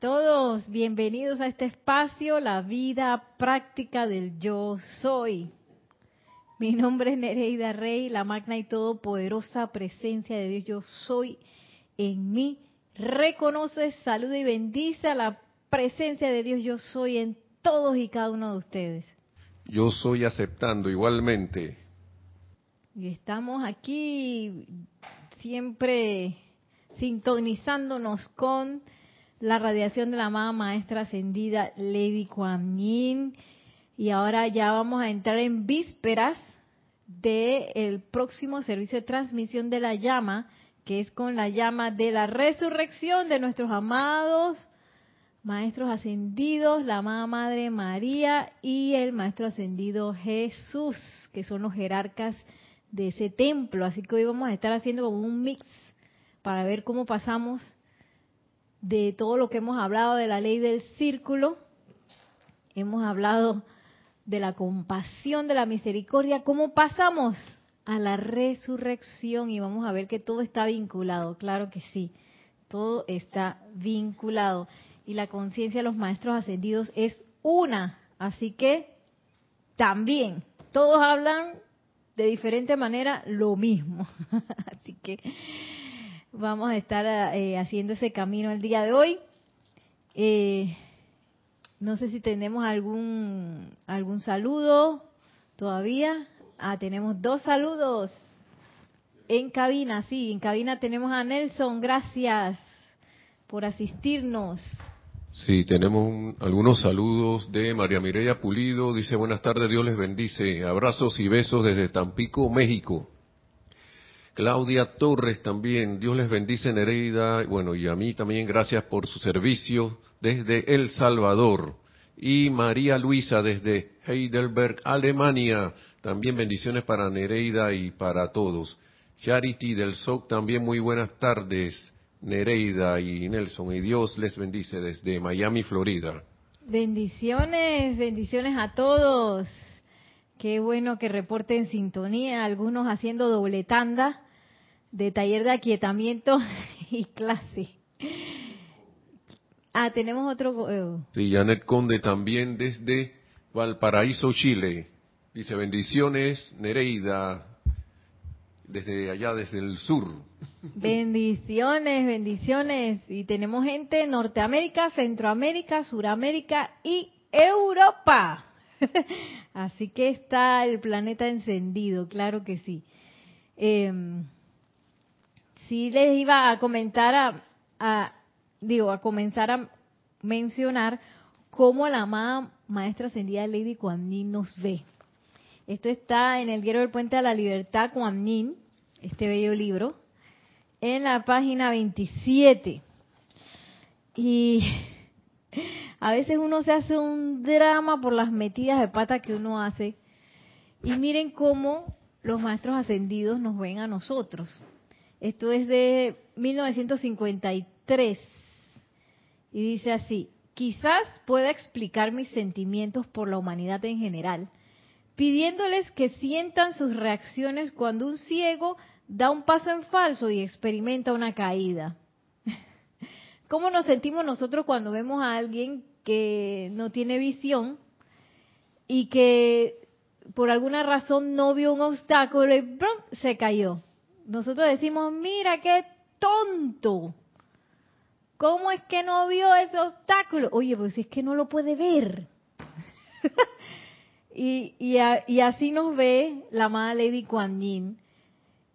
todos, bienvenidos a este espacio, la vida práctica del yo soy. Mi nombre es Nereida Rey, la magna y todopoderosa presencia de Dios yo soy en mí. Reconoce, saluda y bendice a la presencia de Dios yo soy en todos y cada uno de ustedes. Yo soy aceptando igualmente. Y estamos aquí siempre sintonizándonos con la radiación de la amada maestra ascendida Lady Kuan Yin. Y ahora ya vamos a entrar en vísperas del próximo servicio de transmisión de la llama, que es con la llama de la resurrección de nuestros amados maestros ascendidos, la amada Madre María y el maestro ascendido Jesús, que son los jerarcas de ese templo. Así que hoy vamos a estar haciendo un mix para ver cómo pasamos de todo lo que hemos hablado de la ley del círculo, hemos hablado de la compasión, de la misericordia, cómo pasamos a la resurrección y vamos a ver que todo está vinculado, claro que sí, todo está vinculado. Y la conciencia de los maestros ascendidos es una, así que también todos hablan de diferente manera lo mismo, así que vamos a estar eh, haciendo ese camino el día de hoy. Eh, no sé si tenemos algún algún saludo todavía. Ah, tenemos dos saludos en cabina, sí, en cabina tenemos a Nelson, gracias por asistirnos. Sí, tenemos algunos saludos de María Mireya Pulido, dice buenas tardes, Dios les bendice, abrazos y besos desde Tampico, México. Claudia Torres también, Dios les bendice Nereida, bueno, y a mí también gracias por su servicio desde El Salvador. Y María Luisa desde Heidelberg, Alemania, también bendiciones para Nereida y para todos. Charity del SOC, también muy buenas tardes, Nereida y Nelson, y Dios les bendice desde Miami, Florida. Bendiciones, bendiciones a todos. Qué bueno que reporten sintonía, algunos haciendo doble tanda de taller de aquietamiento y clase. Ah, tenemos otro. Eh, sí, Janet Conde también desde Valparaíso, Chile. Dice bendiciones, Nereida, desde allá, desde el sur. Bendiciones, bendiciones. Y tenemos gente de Norteamérica, Centroamérica, Suramérica y Europa. Así que está el planeta encendido, claro que sí. Eh, sí les iba a comentar a, digo, a comenzar a mencionar cómo la amada maestra ascendida Lady Kuan nos ve. Esto está en el Diario del Puente a la Libertad Kuan este bello libro, en la página 27. Y a veces uno se hace un drama por las metidas de pata que uno hace. Y miren cómo los maestros ascendidos nos ven a nosotros. Esto es de 1953 y dice así, quizás pueda explicar mis sentimientos por la humanidad en general, pidiéndoles que sientan sus reacciones cuando un ciego da un paso en falso y experimenta una caída. ¿Cómo nos sentimos nosotros cuando vemos a alguien que no tiene visión y que por alguna razón no vio un obstáculo y se cayó? Nosotros decimos, mira qué tonto. ¿Cómo es que no vio ese obstáculo? Oye, pues es que no lo puede ver. y, y, así nos ve la amada Lady Kuan Yin,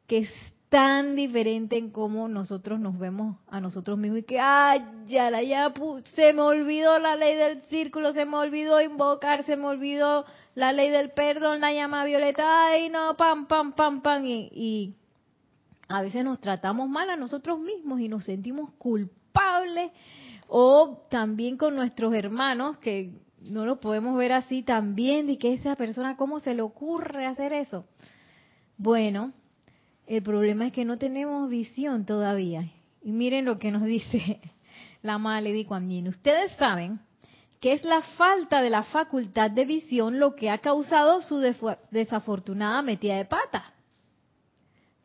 que es tan diferente en cómo nosotros nos vemos a nosotros mismos y que, ay, ya, la, ya se me olvidó la ley del círculo, se me olvidó invocar, se me olvidó la ley del perdón, la llama violeta, ay, no, pam, pam, pam, pam, y a veces nos tratamos mal a nosotros mismos y nos sentimos culpables o también con nuestros hermanos que no lo podemos ver así también y que esa persona cómo se le ocurre hacer eso. Bueno, el problema es que no tenemos visión todavía. Y miren lo que nos dice la Maledi Kuan Yin. Ustedes saben que es la falta de la facultad de visión lo que ha causado su desafortunada metida de pata.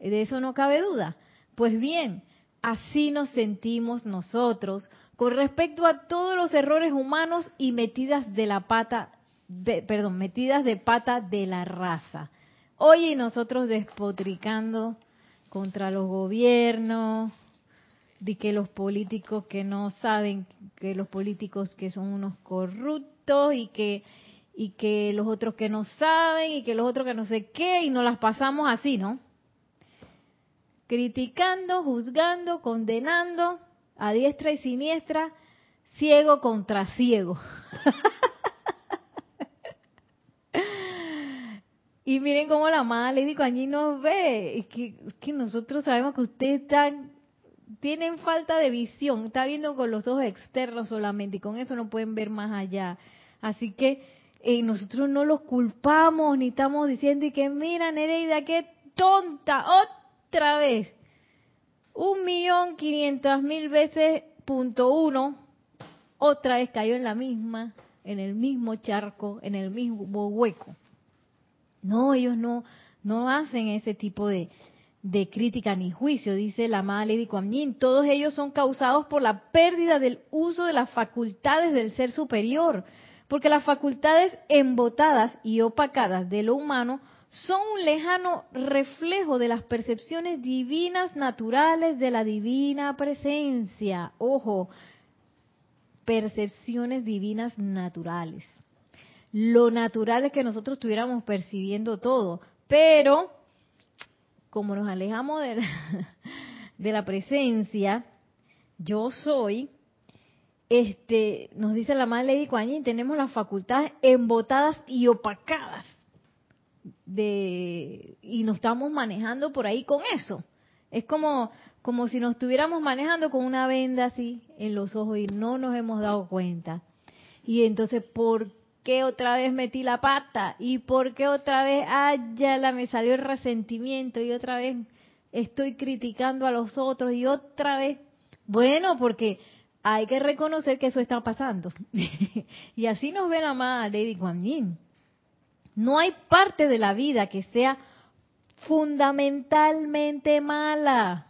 De eso no cabe duda. Pues bien, así nos sentimos nosotros con respecto a todos los errores humanos y metidas de la pata, perdón, metidas de pata de la raza. Oye, nosotros despotricando contra los gobiernos, de que los políticos que no saben, que los políticos que son unos corruptos y que y que los otros que no saben y que los otros que no sé qué y nos las pasamos así, ¿no? Criticando, juzgando, condenando a diestra y siniestra, ciego contra ciego. y miren cómo la amada Lady allí nos ve. Es que, que nosotros sabemos que ustedes están tienen falta de visión, está viendo con los ojos externos solamente y con eso no pueden ver más allá. Así que eh, nosotros no los culpamos ni estamos diciendo y que mira Nereida, qué tonta, otra vez. Un millón quinientas mil veces punto uno, otra vez cayó en la misma, en el mismo charco, en el mismo hueco. No, ellos no, no hacen ese tipo de, de crítica ni juicio, dice la amada Lady Kuan Todos ellos son causados por la pérdida del uso de las facultades del ser superior, porque las facultades embotadas y opacadas de lo humano son un lejano reflejo de las percepciones divinas naturales de la divina presencia. Ojo, percepciones divinas naturales. Lo natural es que nosotros estuviéramos percibiendo todo, pero como nos alejamos de la, de la presencia, yo soy, este, nos dice la madre Lady Kuan tenemos las facultades embotadas y opacadas de y nos estamos manejando por ahí con eso. Es como como si nos estuviéramos manejando con una venda así en los ojos y no nos hemos dado cuenta. Y entonces, ¿por qué otra vez metí la pata? ¿Y por qué otra vez, ah, ya la me salió el resentimiento y otra vez estoy criticando a los otros y otra vez? Bueno, porque hay que reconocer que eso está pasando. y así nos ve la amada Lady Kuan Yin. No hay parte de la vida que sea fundamentalmente mala.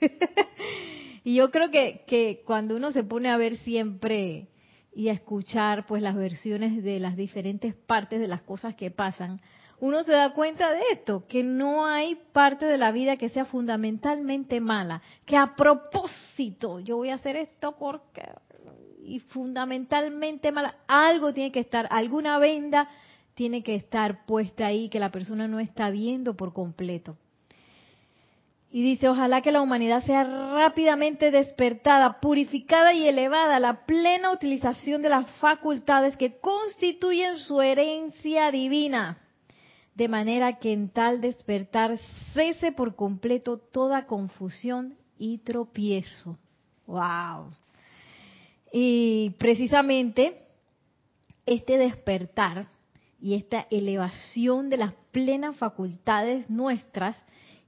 y yo creo que, que cuando uno se pone a ver siempre y a escuchar pues las versiones de las diferentes partes de las cosas que pasan, uno se da cuenta de esto, que no hay parte de la vida que sea fundamentalmente mala, que a propósito yo voy a hacer esto porque y fundamentalmente mala, algo tiene que estar, alguna venda tiene que estar puesta ahí que la persona no está viendo por completo. Y dice, ojalá que la humanidad sea rápidamente despertada, purificada y elevada a la plena utilización de las facultades que constituyen su herencia divina, de manera que en tal despertar cese por completo toda confusión y tropiezo. ¡Wow! Y precisamente este despertar y esta elevación de las plenas facultades nuestras,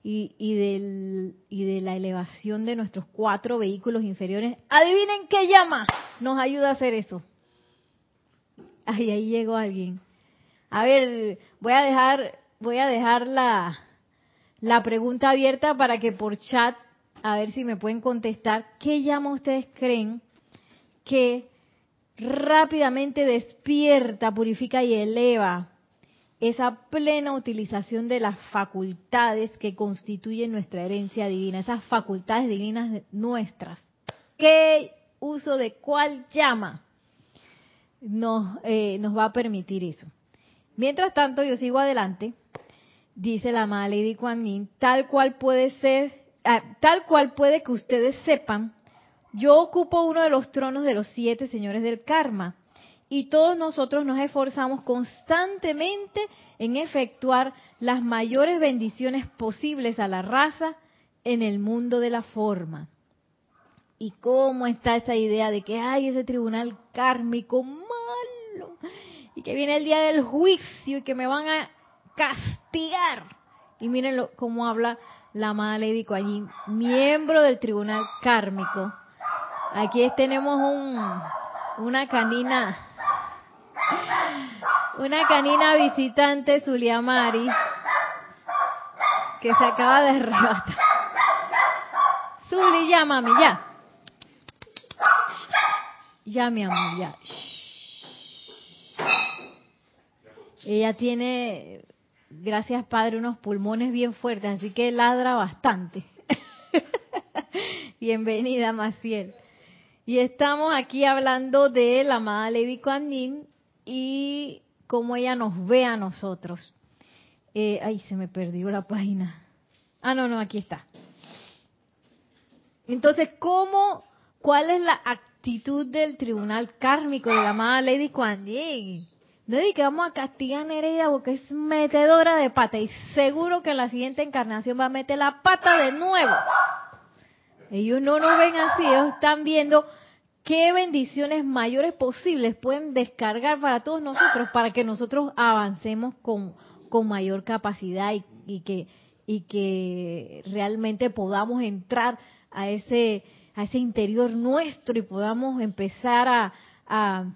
y, y, del, y de la elevación de nuestros cuatro vehículos inferiores. Adivinen qué llama nos ayuda a hacer eso. Ay, ahí llegó alguien. A ver, voy a dejar, voy a dejar la, la pregunta abierta para que por chat, a ver si me pueden contestar, ¿qué llama ustedes creen que rápidamente despierta, purifica y eleva esa plena utilización de las facultades que constituyen nuestra herencia divina, esas facultades divinas nuestras. ¿Qué uso de cuál llama nos, eh, nos va a permitir eso? Mientras tanto, yo sigo adelante, dice la amada Lady Kuan tal cual puede ser, ah, tal cual puede que ustedes sepan, yo ocupo uno de los tronos de los siete señores del karma y todos nosotros nos esforzamos constantemente en efectuar las mayores bendiciones posibles a la raza en el mundo de la forma. ¿Y cómo está esa idea de que hay ese tribunal kármico malo? Y que viene el día del juicio y que me van a castigar. Y miren cómo habla la amada Lady allí, miembro del tribunal kármico. Aquí tenemos un, una canina una canina visitante, Zuliamari, que se acaba de arrebatar. ya, mami, ya. Ya, mi amor, ya. Ella tiene, gracias Padre, unos pulmones bien fuertes, así que ladra bastante. Bienvenida, Maciel. Y estamos aquí hablando de la amada Lady Kuan Yin y cómo ella nos ve a nosotros. Eh, ay, se me perdió la página. Ah, no, no, aquí está. Entonces, ¿cómo, cuál es la actitud del tribunal kármico de la amada Lady Kuan? No es que vamos a castigar a Nereida porque es metedora de pata y seguro que en la siguiente encarnación va a meter la pata de nuevo. Ellos no nos ven así, ellos están viendo qué bendiciones mayores posibles pueden descargar para todos nosotros para que nosotros avancemos con, con mayor capacidad y, que y que realmente podamos entrar a ese a ese interior nuestro y podamos empezar a, a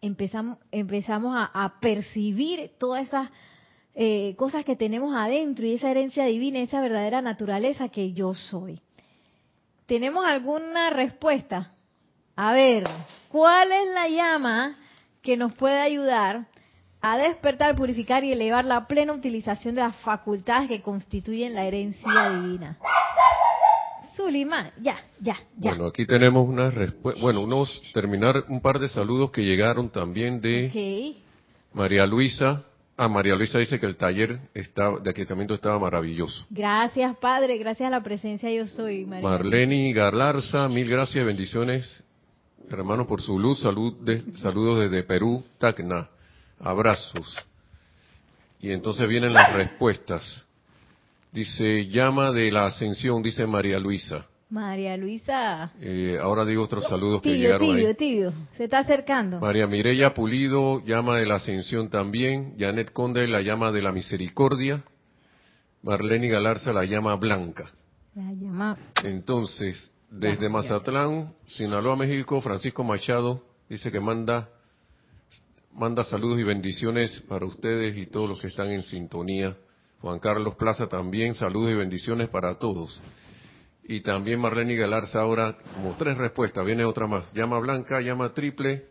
empezamos empezamos a, percibir todas esas eh, cosas que tenemos adentro y esa herencia divina, esa verdadera naturaleza que yo soy. ¿Tenemos alguna respuesta? A ver, ¿cuál es la llama que nos puede ayudar a despertar, purificar y elevar la plena utilización de las facultades que constituyen la herencia divina? Zulima, ya, ya, ya. Bueno, aquí tenemos una respuesta. Bueno, unos terminar un par de saludos que llegaron también de María Luisa Ah, María Luisa dice que el taller de aquietamiento estaba maravilloso. Gracias, Padre. Gracias a la presencia yo soy, María. Marleni Garlarza, mil gracias, bendiciones, hermano, por su luz. Salud saludos desde Perú, Tacna. Abrazos. Y entonces vienen las respuestas. Dice, llama de la ascensión, dice María Luisa. María Luisa. Eh, ahora digo otros saludos que llegaron tibio, Tibio, se está acercando. María Mireya Pulido, llama de la ascensión también. Janet Conde, la llama de la misericordia. Marlene Galarza, la llama blanca. La llama. Entonces, desde Mazatlán, Sinaloa, México, Francisco Machado dice que manda manda saludos y bendiciones para ustedes y todos los que están en sintonía. Juan Carlos Plaza también, saludos y bendiciones para todos. Y también Marlene Galarza ahora, como tres respuestas, viene otra más. Llama blanca, llama triple.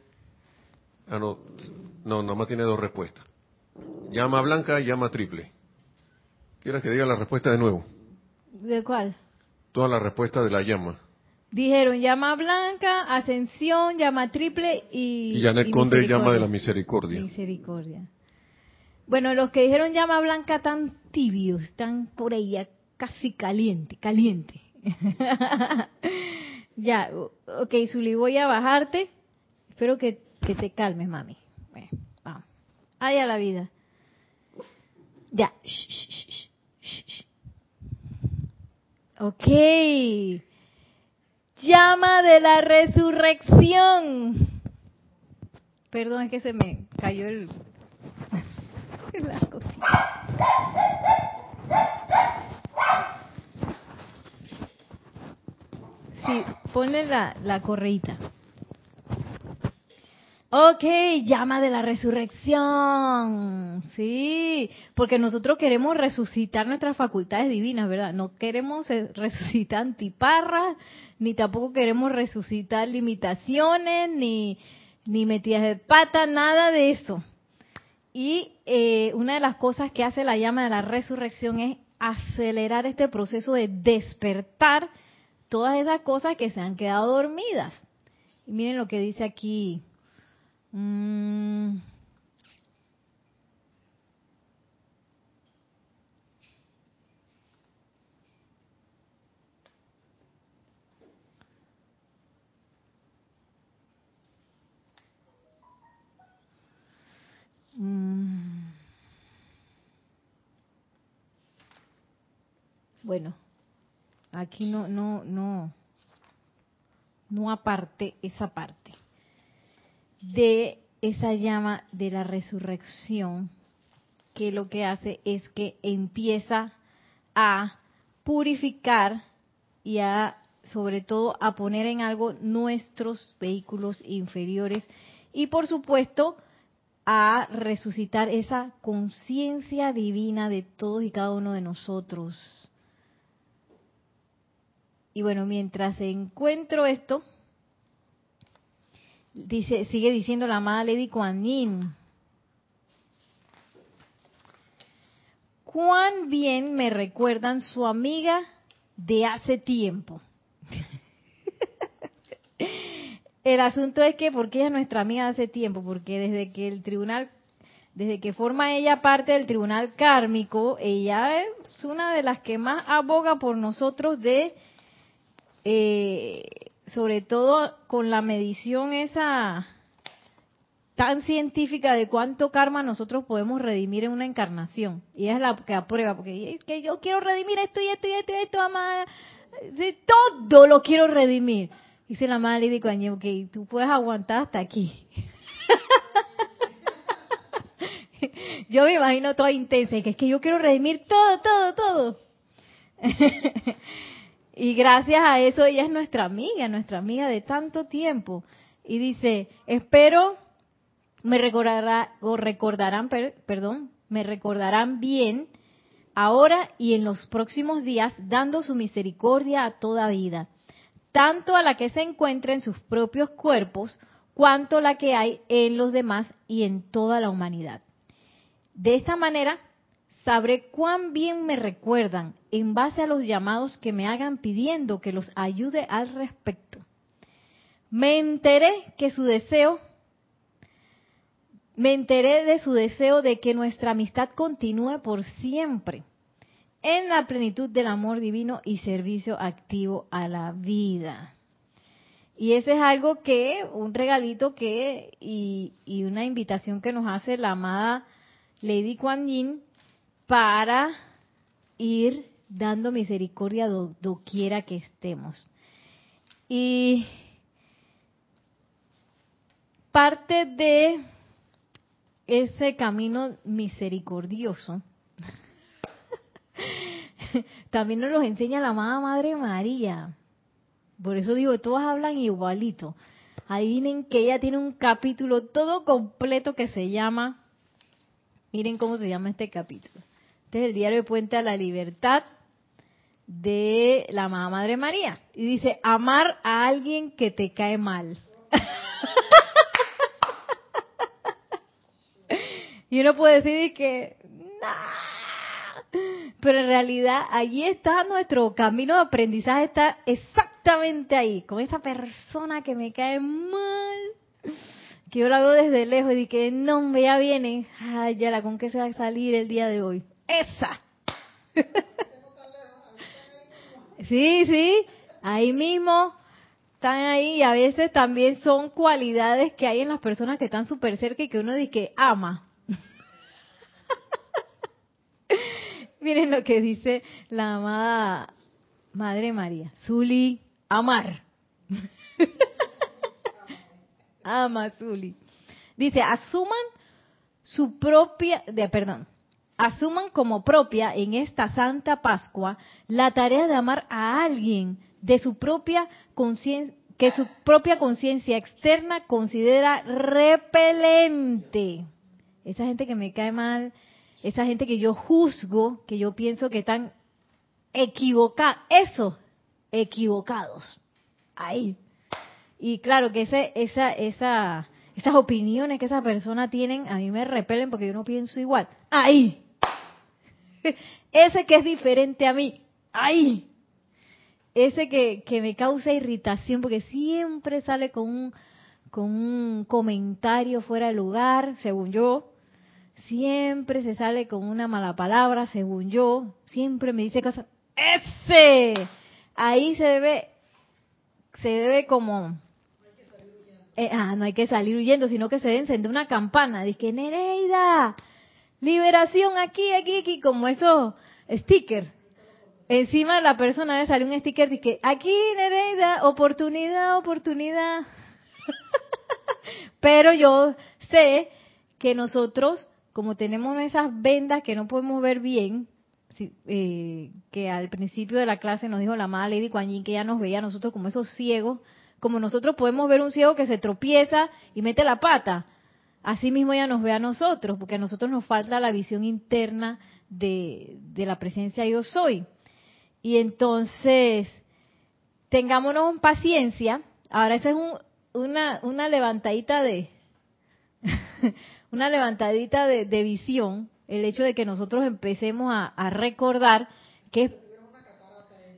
Ah, no, no, nomás tiene dos respuestas. Llama blanca, llama triple. ¿Quieres que diga la respuesta de nuevo? ¿De cuál? Toda la respuesta de la llama. Dijeron llama blanca, ascensión, llama triple y. Y Janet Conde llama de la misericordia. Misericordia. Bueno, los que dijeron llama blanca tan tibios, están por ella casi caliente, caliente. ya, ok, Zuli, voy a bajarte. Espero que, te calmes, mami. vamos. a la vida. Ya. Ok. Llama de la resurrección. Perdón, es que se me cayó el... la cosita. Sí, ponle la, la correita. Ok, llama de la resurrección. Sí, porque nosotros queremos resucitar nuestras facultades divinas, ¿verdad? No queremos resucitar antiparras, ni tampoco queremos resucitar limitaciones, ni, ni metidas de pata, nada de eso. Y eh, una de las cosas que hace la llama de la resurrección es acelerar este proceso de despertar todas esas cosas que se han quedado dormidas. Y miren lo que dice aquí. Mm. Mm. Bueno, Aquí no, no, no, no aparte esa parte de esa llama de la resurrección que lo que hace es que empieza a purificar y a sobre todo a poner en algo nuestros vehículos inferiores y por supuesto a resucitar esa conciencia divina de todos y cada uno de nosotros. Y bueno, mientras encuentro esto, dice, sigue diciendo la amada Lady Kuan Yin. Cuán bien me recuerdan su amiga de hace tiempo. El asunto es que, porque ella es nuestra amiga de hace tiempo? Porque desde que el tribunal, desde que forma ella parte del tribunal kármico, ella es una de las que más aboga por nosotros de, eh, sobre todo con la medición esa tan científica de cuánto karma nosotros podemos redimir en una encarnación. Y es la que aprueba, porque es que yo quiero redimir esto y esto y esto y esto, amada. todo lo quiero redimir. Dice la madre Lady Kuan ok, tú puedes aguantar hasta aquí. yo me imagino toda intensa, que es que yo quiero redimir todo, todo, todo. y gracias a eso ella es nuestra amiga, nuestra amiga de tanto tiempo. Y dice, espero me recordará, o recordarán, perdón, me recordarán bien ahora y en los próximos días, dando su misericordia a toda vida tanto a la que se encuentra en sus propios cuerpos, cuanto la que hay en los demás y en toda la humanidad. De esta manera, sabré cuán bien me recuerdan en base a los llamados que me hagan pidiendo que los ayude al respecto. Me enteré que su deseo, me enteré de su deseo de que nuestra amistad continúe por siempre en la plenitud del amor divino y servicio activo a la vida. Y ese es algo que, un regalito que, y, una invitación que nos hace la amada Lady Kuan Yin para ir dando misericordia doquiera que estemos. Y parte de ese camino misericordioso también nos los enseña la amada Madre María. Por eso digo, todas hablan igualito. Adivinen que ella tiene un capítulo todo completo que se llama, miren cómo se llama este capítulo. Este es el diario de Puente a la Libertad de la amada Madre María. Y dice, amar a alguien que te cae mal. y uno puede decir que, pero en realidad allí está nuestro camino de aprendizaje, está exactamente ahí, con esa persona que me cae mal, que yo la veo desde lejos y que no, ya viene, ay, ya la con qué se va a salir el día de hoy. Esa. Sí, sí, ahí mismo están ahí y a veces también son cualidades que hay en las personas que están súper cerca y que uno dice que ama. Miren lo que dice la amada Madre María. Zuli, amar. Ama Zuli. Dice, asuman su propia, de, perdón, asuman como propia en esta Santa Pascua la tarea de amar a alguien de su propia conciencia que su propia conciencia externa considera repelente. Esa gente que me cae mal, esa gente que yo juzgo, que yo pienso que están equivocados, eso, equivocados, ahí. Y claro que ese, esa, esa, esas opiniones que esa persona tienen a mí me repelen porque yo no pienso igual, ahí. Ese que es diferente a mí, ahí. Ese que, que me causa irritación porque siempre sale con un, con un comentario fuera de lugar, según yo, siempre se sale con una mala palabra, según yo, siempre me dice cosas, ese, ahí se debe, se debe como, eh, ah, no hay que salir huyendo, sino que se debe encender una campana, dice Nereida, liberación aquí, aquí, aquí, como esos stickers. Encima de la persona debe salir un sticker de que aquí Nereida, oportunidad, oportunidad. Pero yo sé que nosotros como tenemos esas vendas que no podemos ver bien, eh, que al principio de la clase nos dijo la amada Lady Kuan que ya nos veía a nosotros como esos ciegos, como nosotros podemos ver un ciego que se tropieza y mete la pata, así mismo ella nos ve a nosotros, porque a nosotros nos falta la visión interna de, de la presencia yo soy. Y entonces, tengámonos paciencia. Ahora, esa es una, una levantadita de, una levantadita de, visión, el hecho de que nosotros empecemos a, recordar que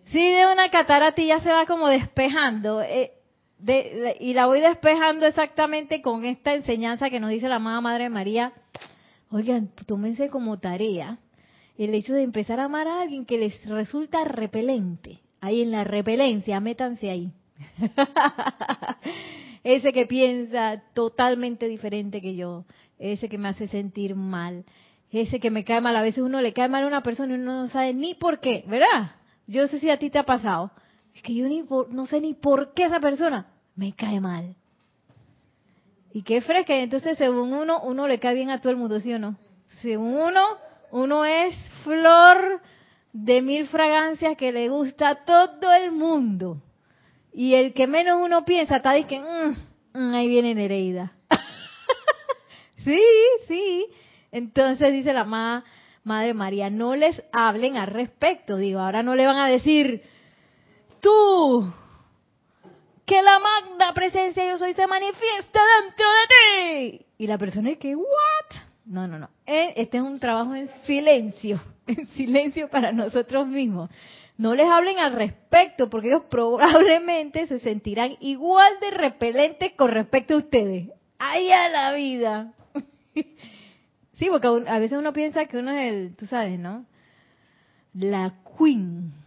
Sí, de una catarata y ya se va como despejando. Eh, y la voy despejando exactamente con esta enseñanza que nos dice la amada Madre María. Oigan, tómense como tarea el hecho de empezar a amar a alguien que les resulta repelente. Ahí en la repelencia, métanse ahí. ese que piensa totalmente diferente que yo, ese que me hace sentir mal, ese que me cae mal. A veces uno le cae mal a una persona y uno no sabe ni por qué, ¿verdad? Yo sé si a ti te ha pasado. Es que yo ni no sé ni por qué esa persona me cae mal. Y qué fresca. Entonces, según uno, uno le cae bien a todo el mundo, ¿sí o no? Según uno, uno es flor de mil fragancias que le gusta a todo el mundo. Y el que menos uno piensa está diciendo, mm, mm, ahí viene Nereida. sí, sí. Entonces dice la Madre María, no les hablen al respecto. Digo, ahora no le van a decir, tú, que la magna presencia yo soy se manifiesta dentro de ti. Y la persona es que, ¿what? No, no, no. Este es un trabajo en silencio, en silencio para nosotros mismos. No les hablen al respecto, porque ellos probablemente se sentirán igual de repelentes con respecto a ustedes. ¡Ay, a la vida! sí, porque a veces uno piensa que uno es el, tú sabes, ¿no? La queen.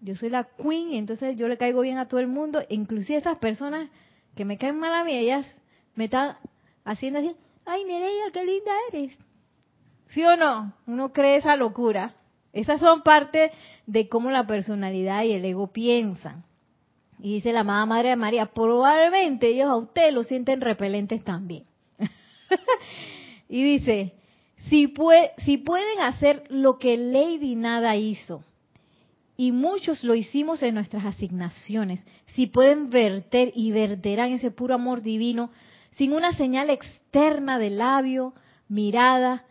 Yo soy la queen entonces yo le caigo bien a todo el mundo, inclusive esas personas que me caen mal a mí, ellas me están haciendo así, ay Nereida, qué linda eres. ¿Sí o no? Uno cree esa locura. Esas son parte de cómo la personalidad y el ego piensan. Y dice la amada Madre de María, probablemente ellos a usted lo sienten repelentes también. y dice, si, si pueden hacer lo que Lady Nada hizo, y muchos lo hicimos en nuestras asignaciones, si pueden verter y verterán ese puro amor divino sin una señal externa de labio, mirada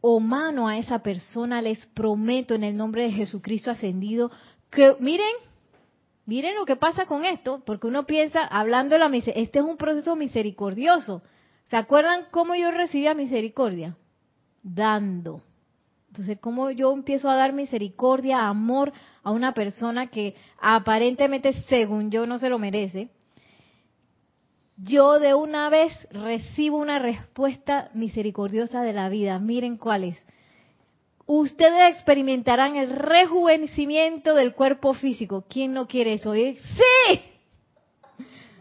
o mano a esa persona, les prometo en el nombre de Jesucristo ascendido que, miren, miren lo que pasa con esto, porque uno piensa, hablando de la misericordia, este es un proceso misericordioso. ¿Se acuerdan cómo yo recibía misericordia? Dando. Entonces, ¿cómo yo empiezo a dar misericordia, amor a una persona que aparentemente, según yo, no se lo merece? yo de una vez recibo una respuesta misericordiosa de la vida. Miren cuál es. Ustedes experimentarán el rejuvenecimiento del cuerpo físico. ¿Quién no quiere eso? ¿Eh? Sí.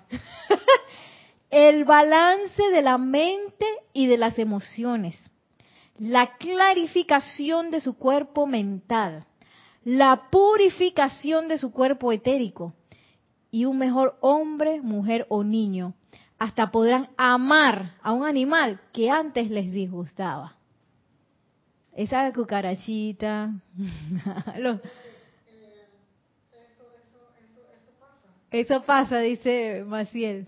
el balance de la mente y de las emociones. La clarificación de su cuerpo mental. La purificación de su cuerpo etérico. Y un mejor hombre, mujer o niño hasta podrán amar a un animal que antes les disgustaba. Esa cucarachita. eso, pasa. dice Maciel.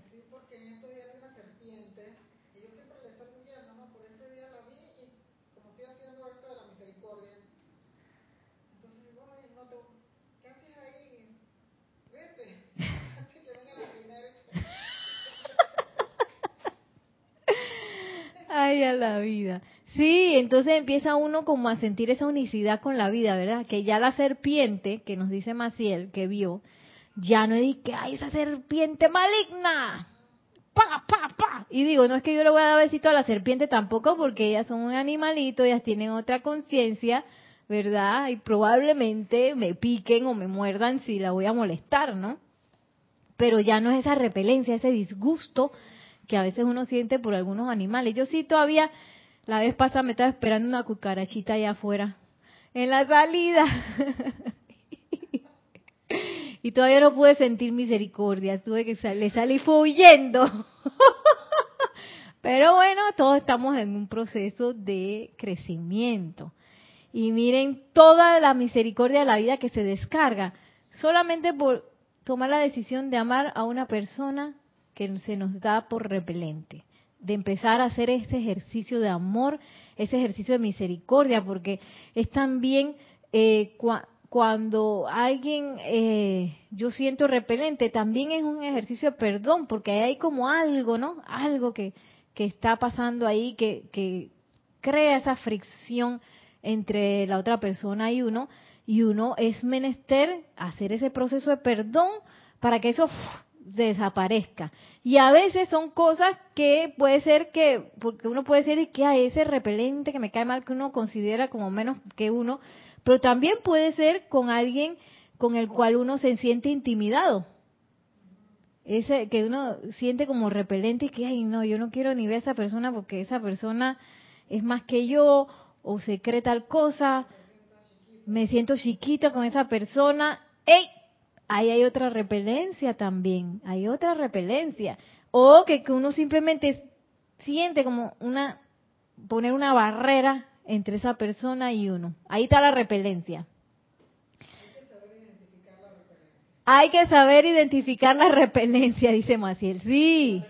Ay, a la vida. Sí, entonces empieza uno como a sentir esa unicidad con la vida, ¿verdad? Que ya la serpiente, que nos dice Maciel, que vio, ya no es que, ay, esa serpiente maligna. Pa, pa, pa. Y digo, no es que yo le voy a dar besito a la serpiente tampoco, porque ellas son un animalito, ellas tienen otra conciencia, ¿verdad? Y probablemente me piquen o me muerdan si la voy a molestar, ¿no? Pero ya no es esa repelencia, ese disgusto que a veces uno siente por algunos animales. Yo sí todavía, la vez pasada me estaba esperando una cucarachita allá afuera, en la salida. y todavía no pude sentir misericordia, tuve que le salí huyendo. Pero bueno, todos estamos en un proceso de crecimiento. Y miren toda la misericordia de la vida que se descarga, solamente por tomar la decisión de amar a una persona que se nos da por repelente, de empezar a hacer ese ejercicio de amor, ese ejercicio de misericordia, porque es también eh, cuando alguien eh, yo siento repelente, también es un ejercicio de perdón, porque hay como algo, ¿no? Algo que, que está pasando ahí que, que crea esa fricción entre la otra persona y uno, y uno es menester hacer ese proceso de perdón para que eso desaparezca. Y a veces son cosas que puede ser que, porque uno puede decir que hay ese repelente que me cae mal, que uno considera como menos que uno, pero también puede ser con alguien con el cual uno se siente intimidado. Ese que uno siente como repelente y que, ay, no, yo no quiero ni ver a esa persona porque esa persona es más que yo o se cree tal cosa, me siento chiquita con esa persona. ¡Ey! Ahí hay otra repelencia también, hay otra repelencia. O que, uno simplemente siente como una, poner una barrera entre esa persona y uno. Ahí está la repelencia. Hay que saber identificar la repelencia, dice Maciel. Sí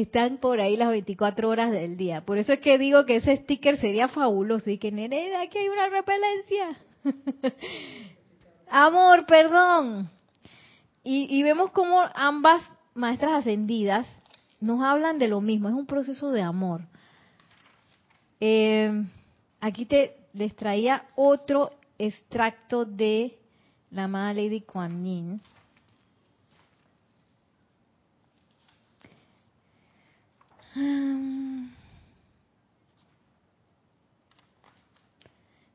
están por ahí las 24 horas del día. Por eso es que digo que ese sticker sería fabuloso y que nene, aquí hay una repelencia. Amor, perdón. Y, vemos como ambas maestras ascendidas nos hablan de lo mismo, es un proceso de amor. Eh, aquí te les traía otro extracto de la amada Lady Kuan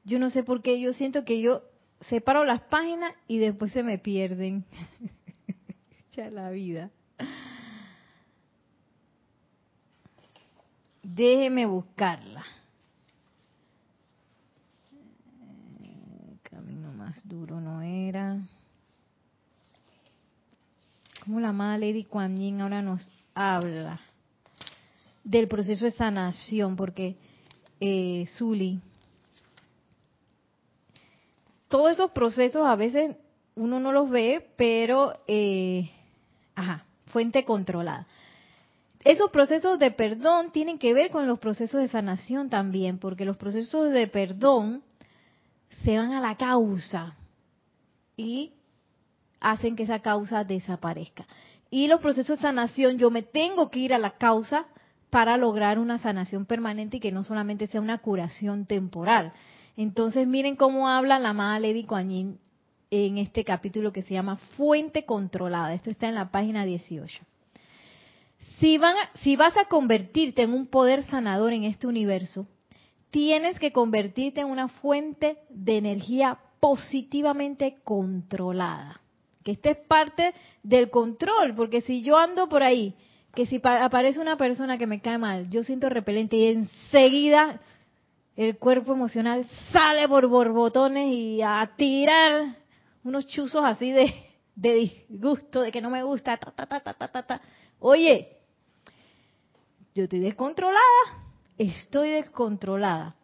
Yo no sé por qué, yo siento que yo separo las páginas y después se me pierden. ya la vida. Déjeme buscarla. Camino más duro no era. Como la amada Lady Kuan Yin ahora nos habla del proceso de sanación, porque eh, Zuli, todos esos procesos a veces uno no los ve, pero, eh, ajá, fuente controlada. Esos procesos de perdón tienen que ver con los procesos de sanación también, porque los procesos de perdón se van a la causa y hacen que esa causa desaparezca. Y los procesos de sanación, yo me tengo que ir a la causa para lograr una sanación permanente y que no solamente sea una curación temporal. Entonces miren cómo habla la amada Lady Kuan en este capítulo que se llama Fuente Controlada. Esto está en la página 18. Si, si vas a convertirte en un poder sanador en este universo, tienes que convertirte en una fuente de energía positivamente controlada. Que esta es parte del control, porque si yo ando por ahí que si aparece una persona que me cae mal, yo siento repelente y enseguida el cuerpo emocional sale por borbotones y a tirar unos chuzos así de, de disgusto, de que no me gusta, ta, ta, ta, ta, ta, ta. Oye, yo estoy descontrolada, estoy descontrolada.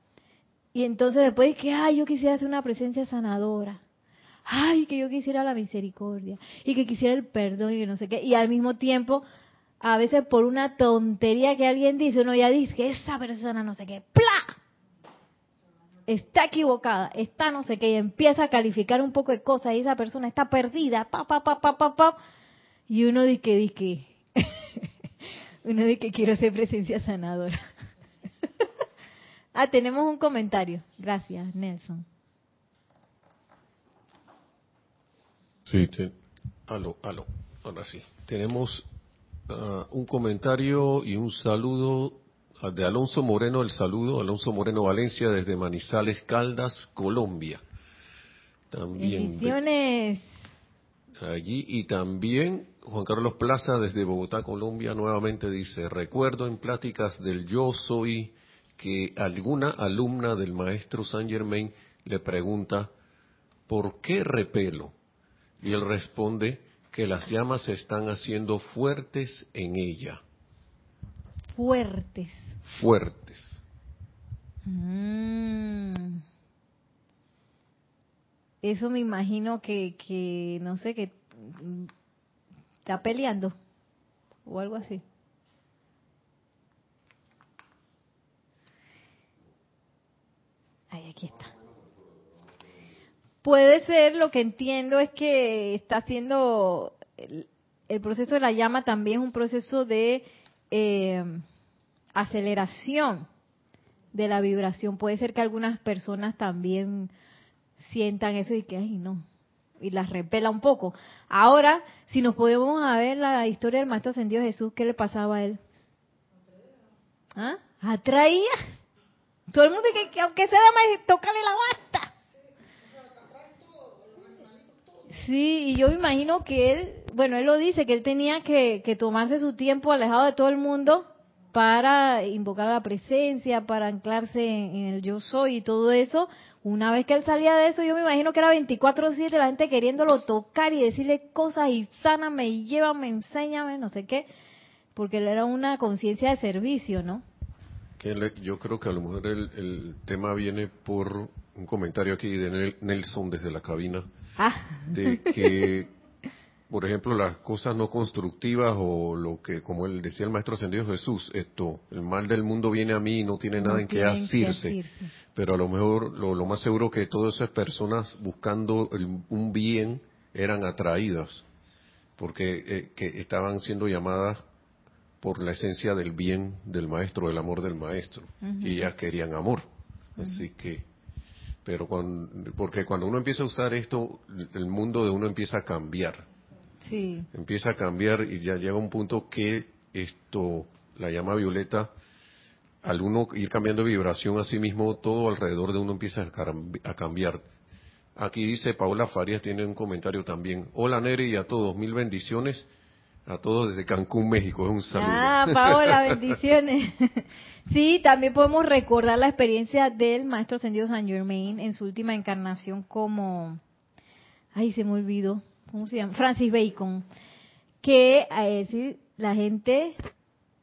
Y entonces después que, ay, yo quisiera hacer una presencia sanadora. Ay, que yo quisiera la misericordia. Y que quisiera el perdón y que no sé qué. Y al mismo tiempo a veces por una tontería que alguien dice, uno ya dice que esa persona no sé qué, ¡pla! Está equivocada, está no sé qué, y empieza a calificar un poco de cosas y esa persona está perdida, pa, pa, pa, pa. Y uno dice que, dice uno dice que quiero ser presencia sanadora. ah, tenemos un comentario. Gracias, Nelson. Sí, aló, aló, ahora sí. Tenemos Ah, un comentario y un saludo de Alonso Moreno, el saludo, Alonso Moreno Valencia desde Manizales, Caldas, Colombia. También allí y también Juan Carlos Plaza desde Bogotá, Colombia, nuevamente dice, recuerdo en pláticas del yo soy que alguna alumna del maestro Saint Germain le pregunta, ¿por qué repelo? Y él responde, que las llamas se están haciendo fuertes en ella. Fuertes. Fuertes. Mm. Eso me imagino que, que, no sé, que está peleando o algo así. aquí está. Puede ser, lo que entiendo es que está haciendo el, proceso de la llama también es un proceso de eh, aceleración de la vibración. Puede ser que algunas personas también sientan eso y que, ay, no, y las repela un poco. Ahora, si nos podemos ver la historia del Maestro Ascendido Jesús, ¿qué le pasaba a él? ¿Ah? Atraía. Todo el mundo que, que aunque sea más, tócale la basta. Sí, y yo me imagino que él, bueno, él lo dice, que él tenía que, que tomarse su tiempo alejado de todo el mundo para invocar la presencia, para anclarse en, el yo soy y todo eso. Una vez que él salía de eso, yo me imagino que era 24/7 la gente queriéndolo tocar y decirle cosas y sáname y llévame, enséñame, no sé qué, porque él era una conciencia de servicio, ¿no? yo creo que a lo mejor el, el, tema viene por un comentario aquí de Nelson desde la cabina, ah. de que por ejemplo, las cosas no constructivas o lo que, como él decía el Maestro Ascendido Jesús, esto, el mal del mundo viene a mí y no tiene nada en que asirse. Pero a lo mejor, lo, más seguro que todas esas personas buscando un bien eran atraídas, porque eh, que estaban siendo llamadas por la esencia del bien del Maestro, del amor del Maestro, y ellas querían amor. Así que, pero cuando, porque cuando uno empieza a usar esto, el mundo de uno empieza a cambiar Empieza a cambiar y ya llega un punto que esto, la llama violeta, al uno ir cambiando vibración a sí mismo, todo alrededor de uno empieza a cambiar. Aquí dice Paula Farias, tiene un comentario también. Hola Neri y a todos, mil bendiciones. A todos desde Cancún, México. Es un saludo. Ah, Paola, bendiciones. Sí, también podemos recordar la experiencia del Maestro Ascendido San Germain en su última encarnación como... Ay, se me olvidó. ¿cómo se llama? Francis Bacon, que a decir la gente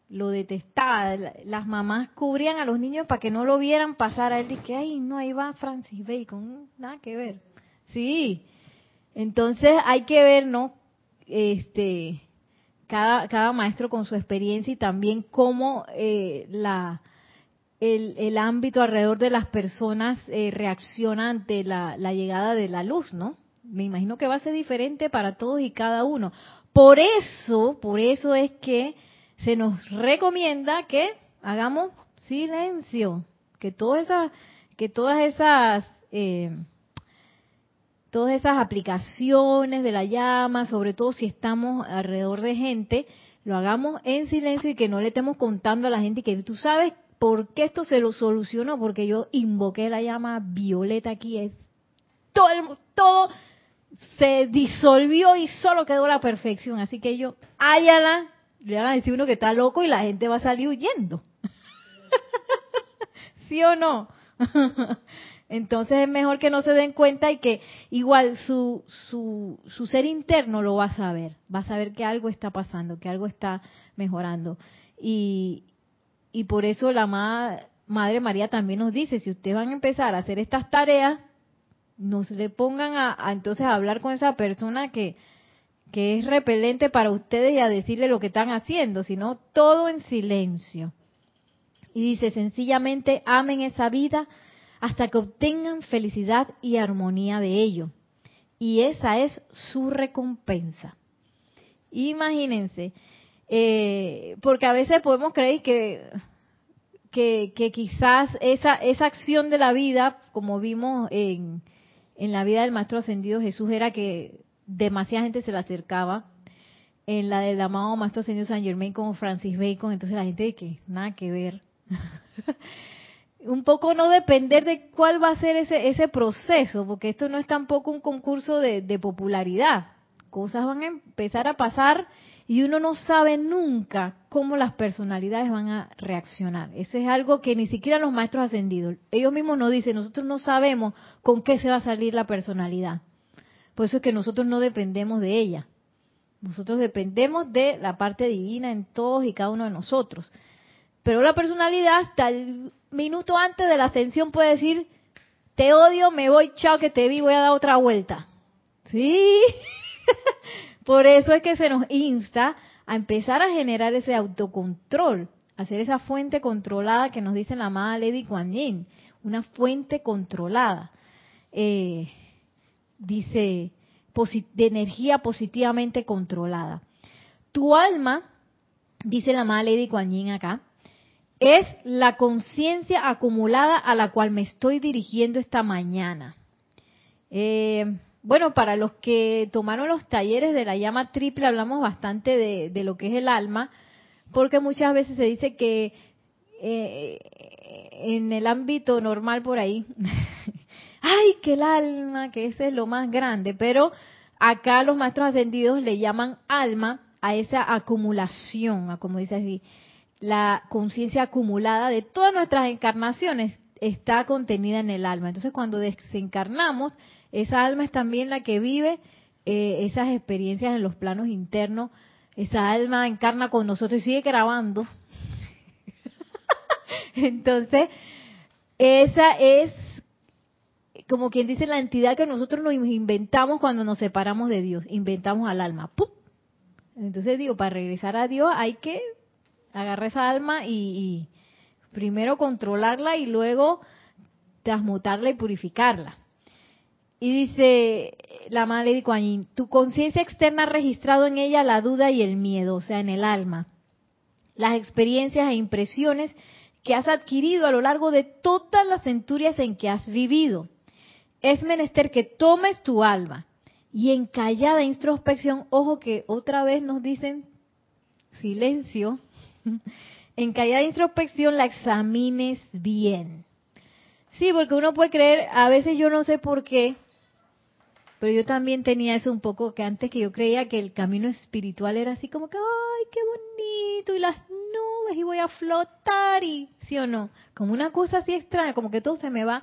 lo detestaba, las mamás cubrían a los niños para que no lo vieran pasar a él y que ay no ahí va Francis Bacon, nada que ver. Sí. Entonces hay que ver, ¿no? Este cada, cada maestro con su experiencia y también cómo eh, la el, el, ámbito alrededor de las personas eh, reacciona ante la, la llegada de la luz, ¿no? me imagino que va a ser diferente para todos y cada uno. Por eso, por eso es que se nos recomienda que hagamos silencio, que todas esas, que todas esas, eh, todas esas aplicaciones de la llama, sobre todo si estamos alrededor de gente, lo hagamos en silencio y que no le estemos contando a la gente que tú sabes por qué esto se lo solucionó, porque yo invoqué la llama violeta aquí, es todo, el, todo se disolvió y solo quedó la perfección. Así que ellos, háyala, le van a decir uno que está loco y la gente va a salir huyendo. ¿Sí o no? Entonces es mejor que no se den cuenta y que igual su, su, su ser interno lo va a saber, va a saber que algo está pasando, que algo está mejorando. Y, y por eso la Madre María también nos dice, si ustedes van a empezar a hacer estas tareas, no se le pongan a, entonces a hablar con esa persona que, que es repelente para ustedes y a decirle lo que están haciendo, sino todo en silencio. Y dice, sencillamente amen esa vida hasta que obtengan felicidad y armonía de ello. Y esa es su recompensa. Imagínense, eh, porque a veces podemos creer que, que, quizás esa, esa acción de la vida, como vimos en, en la vida del Maestro Ascendido Jesús era que demasiada gente se le acercaba. En la del amado Maestro Ascendido San Germain como Francis Bacon, entonces la gente de que nada que ver. un poco no depender de cuál va a ser ese, ese proceso, porque esto no es tampoco un concurso de, de popularidad. Cosas van a empezar a pasar y uno no sabe nunca cómo las personalidades van a reaccionar. Eso es algo que ni siquiera los maestros ascendidos, ellos mismos nos dicen, nosotros no sabemos con qué se va a salir la personalidad. Por eso es que nosotros no dependemos de ella. Nosotros dependemos de la parte divina en todos y cada uno de nosotros. Pero la personalidad el minuto antes de la ascensión puede decir, te odio, me voy, chao, que te vi, voy a dar otra vuelta. Sí. Por eso es que se nos insta a empezar a generar ese autocontrol, a ser esa fuente controlada que nos dice la amada Lady Kuan Yin. una fuente controlada, eh, dice, de energía positivamente controlada. Tu alma, dice la amada Lady Kuan acá, es la conciencia acumulada a la cual me estoy dirigiendo esta mañana. Eh, bueno, para los que tomaron los talleres de la llama triple, hablamos bastante de, lo que es el alma, porque muchas veces se dice que eh, en el ámbito normal por ahí, ay, que el alma, que ese es lo más grande, pero acá los maestros ascendidos le llaman alma a esa acumulación, a como dice así, la conciencia acumulada de todas nuestras encarnaciones está contenida en el alma. Entonces cuando desencarnamos, esa alma es también la que vive eh, esas experiencias en los planos internos. Esa alma encarna con nosotros y sigue grabando. Entonces, esa es como quien dice la entidad que nosotros nos inventamos cuando nos separamos de Dios. Inventamos al alma. Entonces digo, para regresar a Dios hay que agarrar esa alma y, primero controlarla y luego transmutarla y purificarla. Y dice la madre de Kuan tu conciencia externa ha registrado en ella la duda y el miedo, o sea, en el alma. Las experiencias e impresiones que has adquirido a lo largo de todas las centurias en que has vivido. Es menester que tomes tu alma y en callada introspección, ojo que otra vez nos dicen silencio, en callada introspección la examines bien. Sí, porque uno puede creer, a veces yo no sé por qué, pero yo también tenía eso un poco, que antes que yo creía que el camino espiritual era así como que, ay, qué bonito, y las nubes, y voy a flotar, y sí o no, como una cosa así extraña, como que todo se me va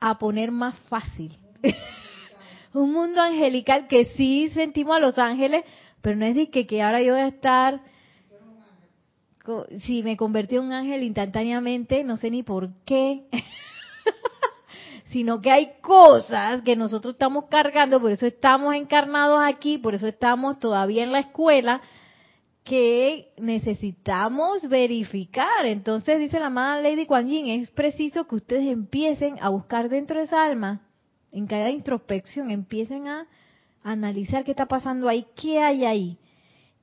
a, poner más fácil. un mundo angelical que sí sentimos a los ángeles, pero no es de que, que ahora yo voy a estar si me convertí en un ángel instantáneamente, no sé ni por qué, sino que hay cosas que nosotros estamos cargando, por eso estamos encarnados aquí, por eso estamos todavía en la escuela, que necesitamos verificar. Entonces, dice la amada Lady Kuan Yin, es preciso que ustedes empiecen a buscar dentro de esa alma, en cada introspección, empiecen a analizar qué está pasando ahí, qué hay ahí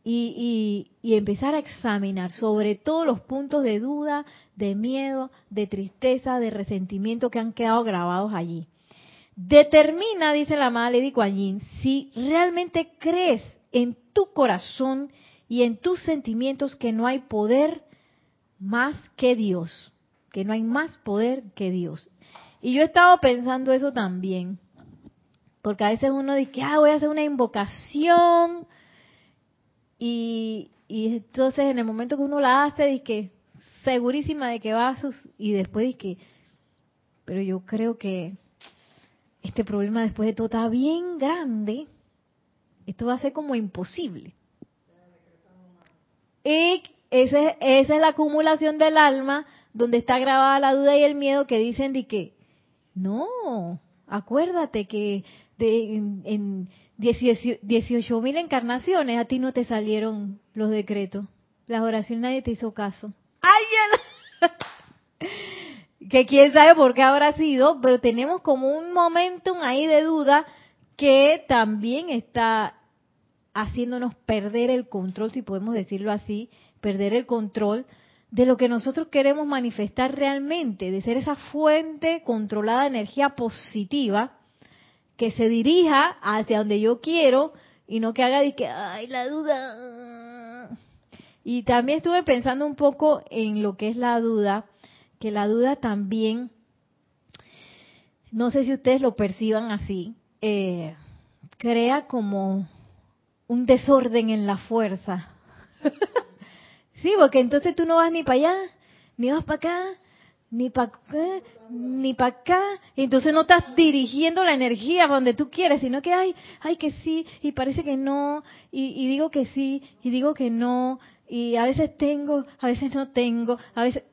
y, y, empezar a examinar sobre todos los puntos de duda, de miedo, de tristeza, de resentimiento que han quedado grabados allí. Determina, dice la amada Lady Kuan si realmente crees en tu corazón y en tus sentimientos que no hay poder más que Dios, que no hay más poder que Dios. Y yo he estado pensando eso también, porque a veces uno dice, ah, voy a hacer una invocación, y, entonces en el momento que uno la hace, dice que segurísima de que va a sus, y después dice que, pero yo creo que este problema después de todo está bien grande, esto va a ser como imposible. Y esa, esa es la acumulación del alma donde está grabada la duda y el miedo que dicen de que, no, acuérdate que de, en 18 mil encarnaciones, a ti no te salieron los decretos. Las oraciones nadie te hizo caso. ¡Ay! que quién sabe por qué habrá sido, pero tenemos como un momentum ahí de duda que también está haciéndonos perder el control, si podemos decirlo así, perder el control de lo que nosotros queremos manifestar realmente, de ser esa fuente controlada de energía positiva que se dirija hacia donde yo quiero y no que haga de que, ay, la duda. Y también estuve pensando un poco en lo que es la duda, que la duda también, no sé si ustedes lo perciban así, eh, crea como un desorden en la fuerza. sí, porque entonces tú no vas ni para allá, ni vas para acá, ni para ni para acá. entonces no estás dirigiendo la energía donde tú quieres, sino que, ay, ay, que sí, y parece que no, y, digo que sí, y digo que no, y a veces tengo, a veces no tengo, a veces...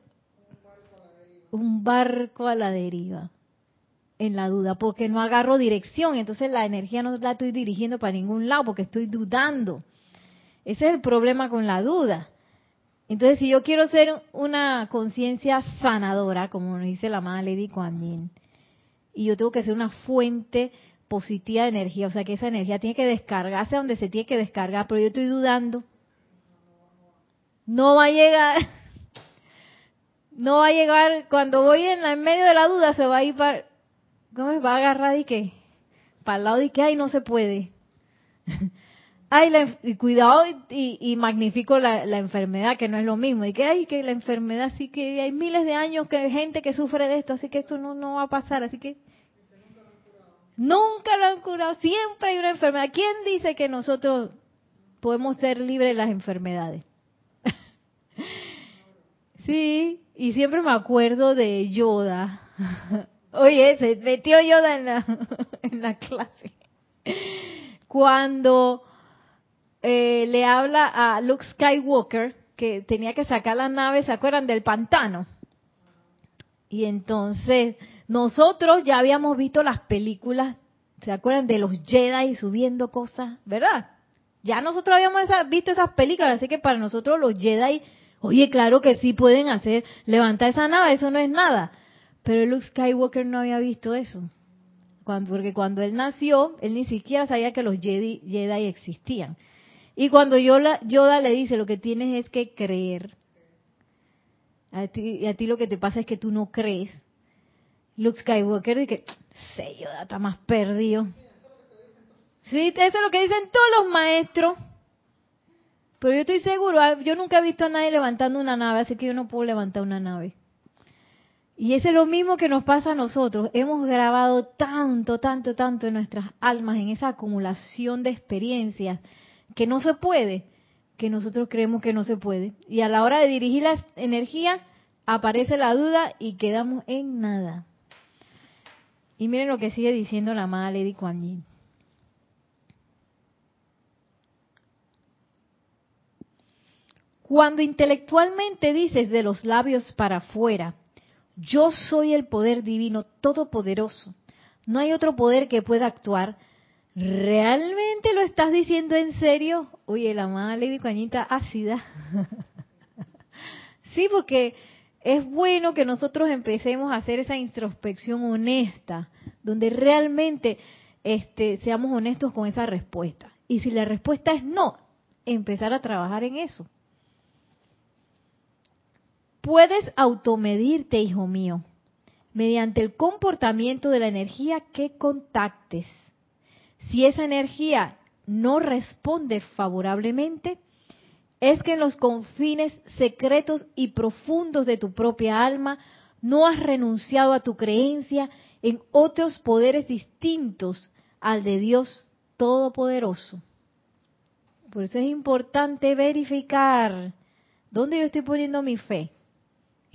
Un barco a la deriva, en la duda, porque no agarro dirección, entonces la energía no la estoy dirigiendo para ningún lado, porque estoy dudando. Ese es el problema con la duda Entonces, si yo quiero ser una conciencia sanadora, como nos dice la amada Lady Kuan y yo tengo que ser una fuente positiva de energía, o sea que esa energía tiene que descargarse donde se tiene que descargar, pero yo estoy dudando, no va a llegar, no va a llegar, cuando voy en, en medio de la duda se va a ir para, ¿cómo es? Va a agarrar y qué, para el lado y que, ay, no se puede. ay, y cuidado y, magnifico la, enfermedad, que no es lo mismo. Y que, ay, que la enfermedad sí que hay miles de años que hay gente que sufre de esto, así que esto no, no va a pasar, así que... Nunca lo han curado, siempre hay una enfermedad. ¿Quién dice que nosotros podemos ser libres de las enfermedades? sí, y siempre me acuerdo de Yoda. Oye, se metió Yoda en la, en la clase. Cuando eh, le habla a Luke Skywalker que tenía que sacar la nave, ¿se acuerdan del pantano? Y entonces nosotros ya habíamos visto las películas, ¿se acuerdan de los Jedi subiendo cosas, verdad? Ya nosotros habíamos visto esas películas, así que para nosotros los Jedi, oye, claro que sí pueden hacer, levantar esa nave, eso no es nada. Pero Luke Skywalker no había visto eso. porque cuando él nació, él ni siquiera sabía que los Jedi existían. Y cuando Yoda, le dice, lo que tienes es que creer. A ti, a ti lo que te pasa es que tú no crees. Luke Skywalker dice, sé, Yoda está más perdido. Sí, eso es lo que dicen todos los maestros. Pero yo estoy seguro, ah, yo nunca he visto a nadie levantando una nave, así que yo no puedo levantar una nave. Y eso es lo mismo que nos pasa a nosotros. Hemos grabado tanto, tanto, tanto en nuestras almas, en esa acumulación de experiencias, que no se puede, que nosotros creemos que no se puede. Y a la hora de dirigir la energía, aparece la duda y quedamos en nada. Y miren lo que sigue diciendo la amada Lady Kuan Yin. Cuando intelectualmente dices de los labios para afuera, yo soy el poder divino todopoderoso, no hay otro poder que pueda actuar, ¿Realmente lo estás diciendo en serio? Oye, la amada Lady Cañita ácida. sí, porque es bueno que nosotros empecemos a hacer esa introspección honesta, donde realmente este, seamos honestos con esa respuesta. Y si la respuesta es no, empezar a trabajar en eso. Puedes automedirte, hijo mío, mediante el comportamiento de la energía que contactes si esa energía no responde favorablemente, es que en los confines secretos y profundos de tu propia alma no has renunciado a tu creencia en otros poderes distintos al de Dios Todopoderoso. Por eso es importante verificar dónde yo estoy poniendo mi fe.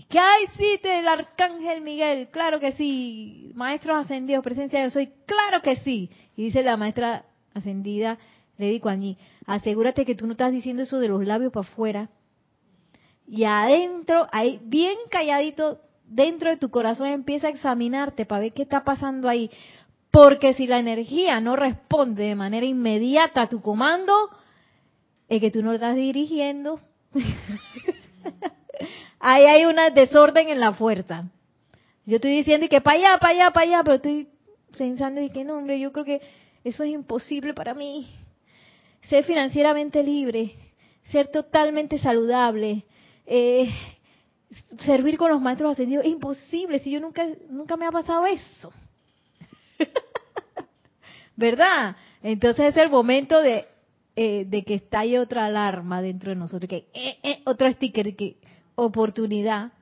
Que ay, sí, el arcángel Miguel, claro que sí. Maestros ascendidos, presencia de soy, claro que sí. Y dice la maestra ascendida, Lady Kuan asegúrate que tú no estás diciendo eso de los labios para afuera. Y adentro, ahí, bien calladito, dentro de tu corazón empieza a examinarte para ver qué está pasando ahí. Porque si la energía no responde de manera inmediata a tu comando, es que tú no estás dirigiendo. ahí hay un desorden en la fuerza. Yo estoy diciendo que para allá, para allá, para allá, pero estoy pensando y que no, hombre, yo creo que eso es imposible para mí. Ser financieramente libre, ser totalmente saludable, eh, servir con los maestros ascendidos, es imposible, si yo nunca, nunca me ha pasado eso. ¿Verdad? Entonces es el momento de, eh, de que estalle otra alarma dentro de nosotros, que eh, eh otro sticker, que oportunidad,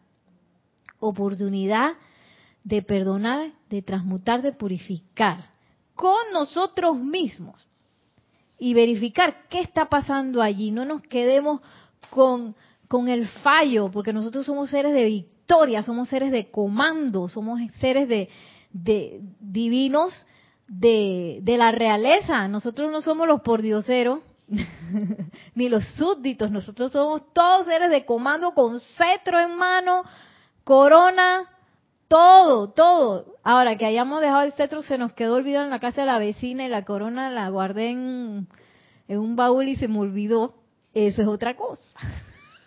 oportunidad de perdonar, de transmutar, de purificar con nosotros mismos y verificar qué está pasando allí. No nos quedemos con, con el fallo, porque nosotros somos seres de victoria, somos seres de comando, somos seres de, de divinos de, de la realeza. Nosotros no somos los pordioseros, ni los súbditos, nosotros somos todos seres de comando con cetro en mano, corona, todo, todo. Ahora que hayamos dejado el cetro, se nos quedó olvidado en la casa de la vecina y la corona la guardé en, un baúl y se me olvidó. Eso es otra cosa.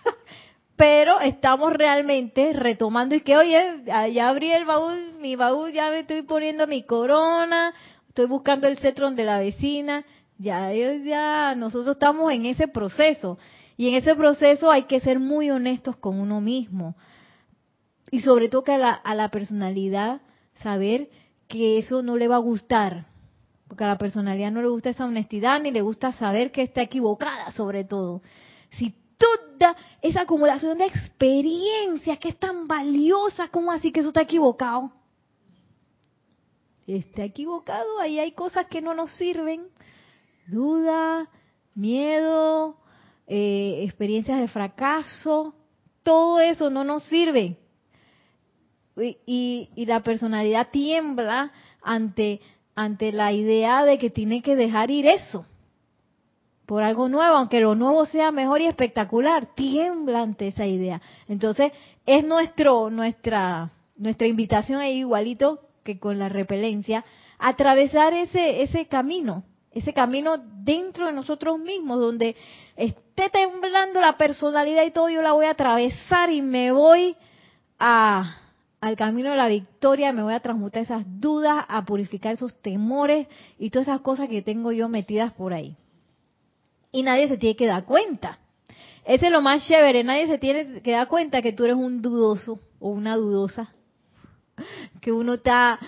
pero estamos realmente retomando y que, oye, ya abrí el baúl, mi baúl, ya me estoy poniendo mi corona, estoy buscando el cetro de la vecina, ya, ya, nosotros estamos en ese proceso. Y en ese proceso hay que ser muy honestos con uno mismo. Y sobre todo que a la, a la personalidad saber que eso no le va a gustar. Porque a la personalidad no le gusta esa honestidad ni le gusta saber que está equivocada sobre todo. Si toda esa acumulación de experiencias que es tan valiosa, ¿cómo así que eso está equivocado? Está equivocado, ahí hay cosas que no nos sirven. Duda, miedo, eh, experiencias de fracaso, todo eso no nos sirve. Y, y, la personalidad tiembla ante, ante la idea de que tiene que dejar ir eso por algo nuevo, aunque lo nuevo sea mejor y espectacular, tiembla ante esa idea. Entonces, es nuestro, nuestra, nuestra invitación ahí igualito que con la repelencia, atravesar ese, ese camino, ese camino dentro de nosotros mismos, donde esté temblando la personalidad y todo, yo la voy a atravesar y me voy a, al camino de la victoria, me voy a transmutar esas dudas, a purificar esos temores y todas esas cosas que tengo yo metidas por ahí y nadie se tiene que dar cuenta. Ese es lo más chévere, nadie se tiene que dar cuenta que tú eres un dudoso o una dudosa, que uno está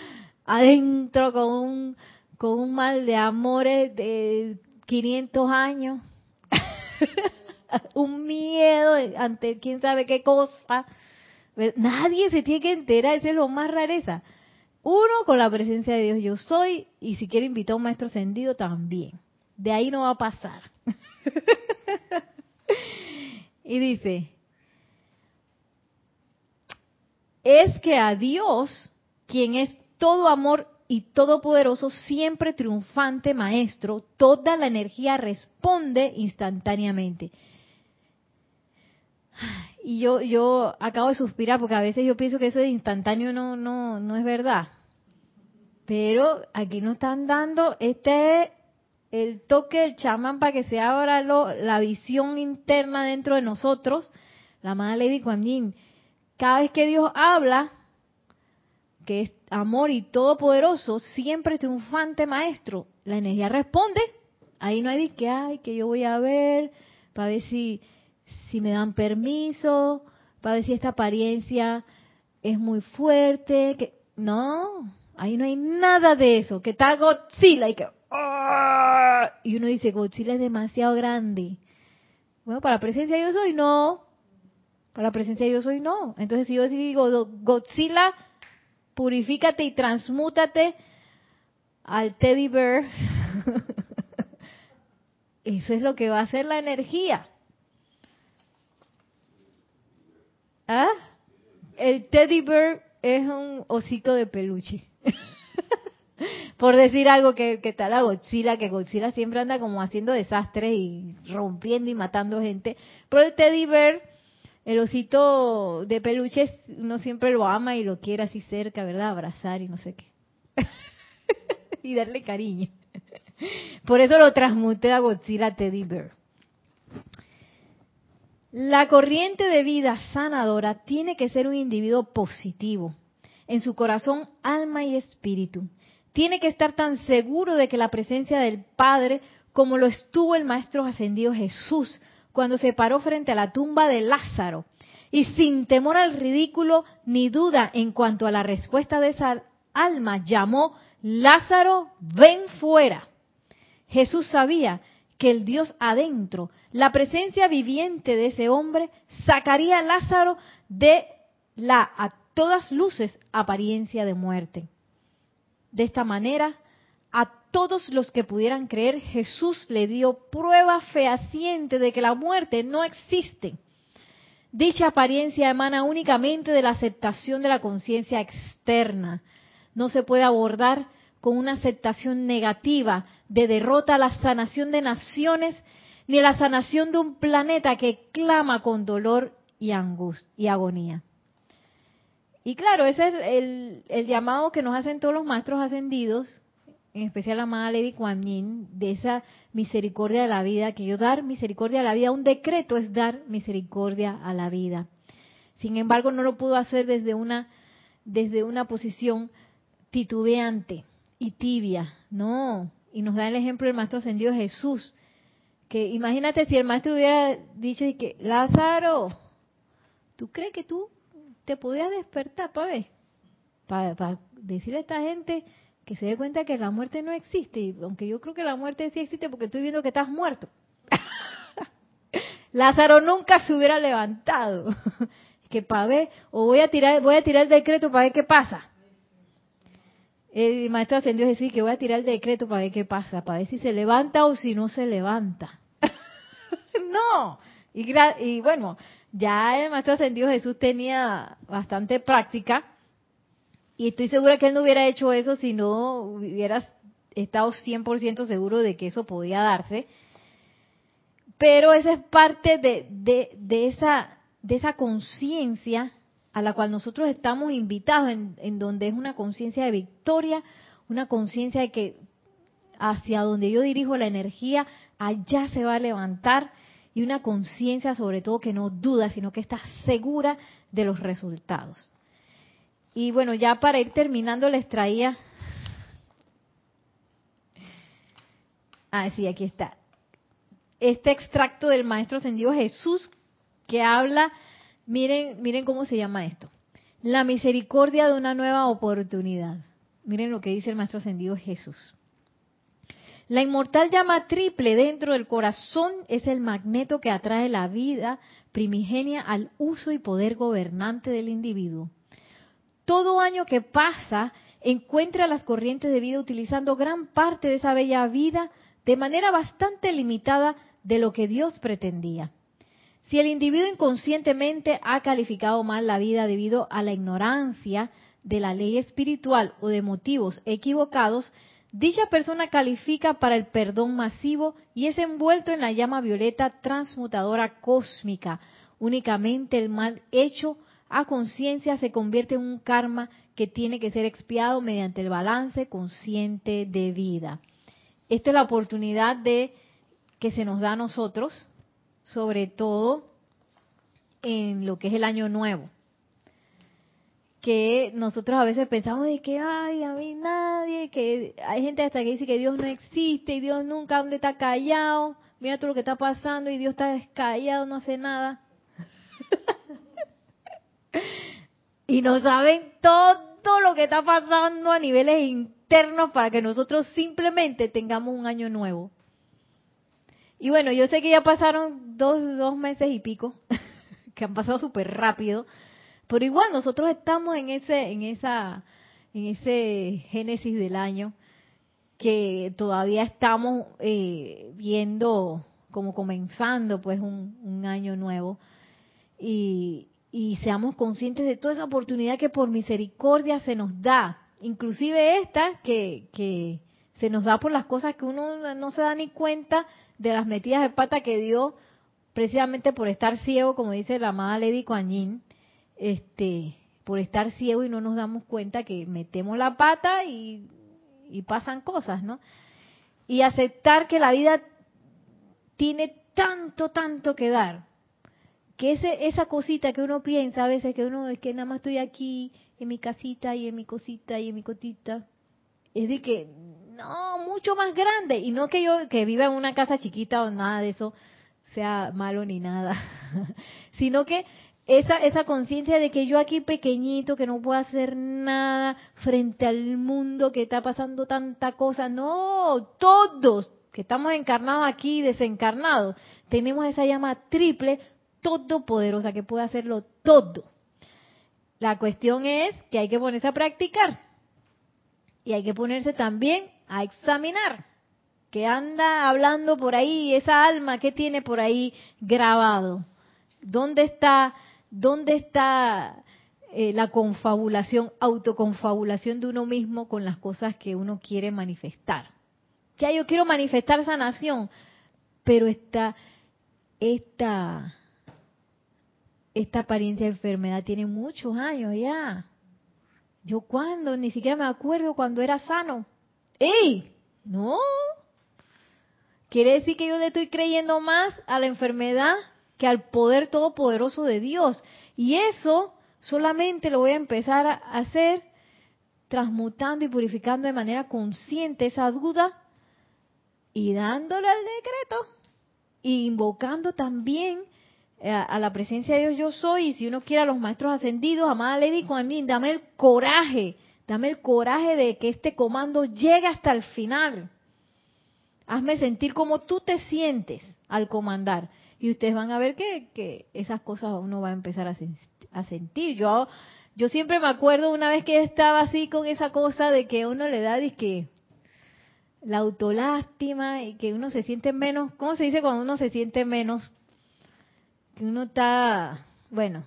adentro con un, con un mal de amores de 500 años, un miedo ante quién sabe qué cosa. Nadie se tiene que enterar, ese es lo más rareza. Uno con la presencia de Dios yo soy y si quiere invitar a un maestro ascendido también. De ahí no va a pasar. y dice, es que a Dios, quien es todo amor y todopoderoso, siempre triunfante maestro, toda la energía responde instantáneamente. Y yo, yo acabo de suspirar porque a veces yo pienso que eso de instantáneo no, no, no es verdad. Pero aquí nos están dando este el toque del chamán para que se abra la visión interna dentro de nosotros, la madre Lady Kuan cada vez que Dios habla, que es amor y todopoderoso, siempre triunfante maestro, la energía responde. Ahí no hay de que, ay, que yo voy a ver, para ver si, si me dan permiso, para ver si esta apariencia es muy fuerte, que no, ahí no hay nada de eso, que está Godzilla y que ¡Ah! Y uno dice, Godzilla es demasiado grande. Bueno, para la presencia yo soy, no. Para la presencia yo soy, no. Entonces, si yo digo, Godzilla, purifícate y transmútate al teddy bear, eso es lo que va a hacer la energía. ¿Ah? El teddy bear es un osito de peluche. por decir algo que, que está la Godzilla, que Godzilla siempre anda como haciendo desastres y rompiendo y matando gente. Pero el teddy bear, el osito de peluches, uno siempre lo ama y lo quiere así cerca, ¿verdad? Abrazar y no sé qué. y darle cariño. Por eso lo transmuté a Godzilla Teddy Bear. La corriente de vida sanadora tiene que ser un individuo positivo en su corazón, alma y espíritu tiene que estar tan seguro de que la presencia del Padre como lo estuvo el Maestro Ascendido Jesús cuando se paró frente a la tumba de Lázaro y sin temor al ridículo ni duda en cuanto a la respuesta de esa alma llamó Lázaro, ven fuera. Jesús sabía que el Dios adentro, la presencia viviente de ese hombre, sacaría a Lázaro de la a todas luces apariencia de muerte. De esta manera, a todos los que pudieran creer, Jesús le dio prueba fehaciente de que la muerte no existe. Dicha apariencia emana únicamente de la aceptación de la conciencia externa. No se puede abordar con una aceptación negativa de derrota a la sanación de naciones ni la sanación de un planeta que clama con dolor y angustia y agonía. Y claro, ese es el, llamado que nos hacen todos los maestros ascendidos en especial la amada Lady Kuan de esa misericordia de la vida, que yo dar misericordia a la vida, un decreto es dar misericordia a la vida. Sin embargo, no lo pudo hacer desde una, desde una posición titubeante y tibia, no. Y nos da el ejemplo del Maestro Ascendido Jesús, que imagínate si el Maestro hubiera dicho que, Lázaro, ¿tú crees que tú te podrías despertar para ver? Para, decirle a esta gente que se dé cuenta que la muerte no existe, aunque yo creo que la muerte sí existe porque estoy viendo que estás muerto. Lázaro nunca se hubiera levantado. que para ver, o voy a tirar, voy a tirar el decreto para ver qué pasa. El maestro ascendió a decir que voy a tirar el decreto para ver qué pasa, para ver si se levanta o si no se levanta. no. Y, y, bueno, ya el maestro ascendido Jesús tenía bastante práctica y estoy segura que él no hubiera hecho eso si no hubiera estado 100% seguro de que eso podía darse. Pero esa es parte de, de, de esa, de esa conciencia a la cual nosotros estamos invitados, en, donde es una conciencia de victoria, una conciencia de que hacia donde yo dirijo la energía, allá se va a levantar, y una conciencia sobre todo que no duda, sino que está segura de los resultados. Y bueno, ya para ir terminando les traía... Ah, sí, aquí está. Este extracto del Maestro Ascendido Jesús que habla Miren, miren cómo se llama esto. La misericordia de una nueva oportunidad. Miren lo que dice el Maestro Ascendido Jesús. La inmortal llama triple dentro del corazón es el magneto que atrae la vida primigenia al uso y poder gobernante del individuo. Todo año que pasa encuentra las corrientes de vida utilizando gran parte de esa bella vida de manera bastante limitada de lo que Dios pretendía. Si el individuo inconscientemente ha calificado mal la vida debido a la ignorancia de la ley espiritual o de motivos equivocados, dicha persona califica para el perdón masivo y es envuelto en la llama violeta transmutadora cósmica. Únicamente el mal hecho a conciencia se convierte en un karma que tiene que ser expiado mediante el balance consciente de vida. Esta es la oportunidad de que se nos da a nosotros sobre todo en lo que es el año nuevo. Que nosotros a veces pensamos de que, ay, a mí nadie, que hay gente hasta que dice que Dios no existe y Dios nunca, ¿dónde está callado? Mira todo lo que está pasando y Dios está callado, no hace nada. y no saben todo lo que está pasando a niveles internos para que nosotros simplemente tengamos un año nuevo. Y bueno, yo sé que ya pasaron dos, dos meses y pico, que han pasado súper rápido, pero igual nosotros estamos en ese, en esa, en ese génesis del año que todavía estamos eh, viendo como comenzando pues un, un año nuevo y, y seamos conscientes de toda esa oportunidad que por misericordia se nos da, inclusive esta que, que se nos da por las cosas que uno no se da ni cuenta de las metidas de pata que dio precisamente por estar ciego, como dice la amada Lady Kuan este, por estar ciego y no nos damos cuenta que metemos la pata y, pasan cosas, ¿no? Y aceptar que la vida tiene tanto, tanto que dar, que ese, esa cosita que uno piensa a veces que uno es que nada más estoy aquí en mi casita y en mi cosita y en mi cotita, es de que no, mucho más grande. Y no que yo que viva en una casa chiquita o nada de eso sea malo ni nada, sino que esa, esa conciencia de que yo aquí pequeñito, que no puedo hacer nada frente al mundo, que está pasando tanta cosa, no, todos que estamos encarnados aquí, desencarnados, tenemos esa llama triple, todopoderosa, que puede hacerlo todo. La cuestión es que hay que ponerse a practicar y hay que ponerse también a examinar que anda hablando por ahí, esa alma que tiene por ahí grabado. ¿Dónde está, dónde está eh, la confabulación, autoconfabulación de uno mismo con las cosas que uno quiere manifestar? Ya yo quiero manifestar sanación, pero esta, esta, esta apariencia de enfermedad tiene muchos años ya. Yo cuando, ni siquiera me acuerdo cuando era sano ¡Ey! No. Quiere decir que yo le estoy creyendo más a la enfermedad que al poder todopoderoso de Dios. Y eso solamente lo voy a empezar a hacer transmutando y purificando de manera consciente esa duda y dándole al decreto y invocando también a, la presencia de Dios yo soy y si uno quiere a los maestros ascendidos, amada Lady Kuan dame el coraje, dame el coraje de que este comando llegue hasta el final. Hazme sentir como tú te sientes al comandar y ustedes van a ver que, esas cosas uno va a empezar a, sentir. Yo yo siempre me acuerdo una vez que estaba así con esa cosa de que uno le da que la autolástima y que uno se siente menos, ¿cómo se dice cuando uno se siente menos? Que uno está, bueno,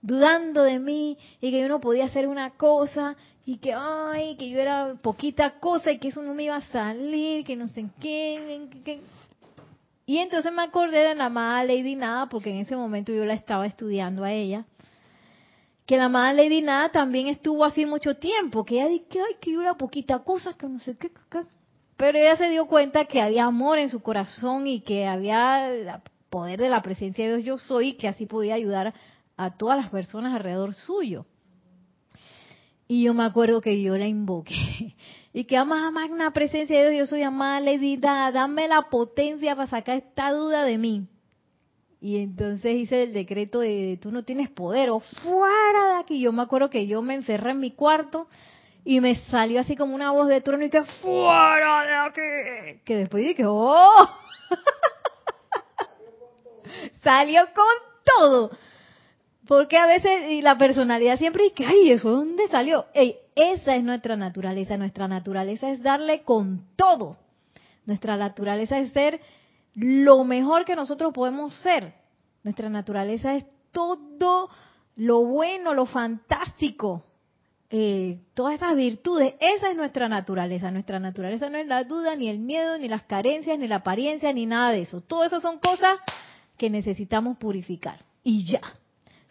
dudando de mí y que yo no podía hacer una cosa y que, ay, que yo era poquita cosa y que eso no me iba a salir, que no sé qué. qué. Y entonces me acordé de la amada Lady Nada porque en ese momento yo la estaba estudiando a ella. Que la amada Lady Nada también estuvo así mucho tiempo, que ella dice, ay, que yo era poquita cosa, que no sé qué, qué pero ella se dio cuenta que había amor en su corazón y que había poder de la presencia de Dios yo soy que así podía ayudar a todas las personas alrededor suyo. Y yo me acuerdo que yo la invoqué. Y que amada magna presencia de Dios, yo soy amada Lady dame la potencia para sacar esta duda de mí. Y entonces hice el decreto de tú no tienes poder o fuera de aquí. Yo me acuerdo que yo me encerré en mi cuarto y me salió así como una voz de trono y que fuera de aquí. Que después dije, oh, salió con todo. Porque a veces y la personalidad siempre dice, ay, ¿eso dónde salió? Ey, esa es nuestra naturaleza. Nuestra naturaleza es darle con todo. Nuestra naturaleza es ser lo mejor que nosotros podemos ser. Nuestra naturaleza es todo lo bueno, lo fantástico. Eh, todas esas virtudes, esa es nuestra naturaleza. Nuestra naturaleza no es la duda, ni el miedo, ni las carencias, ni la apariencia, ni nada de eso. Todo eso son cosas que necesitamos purificar. Y ya.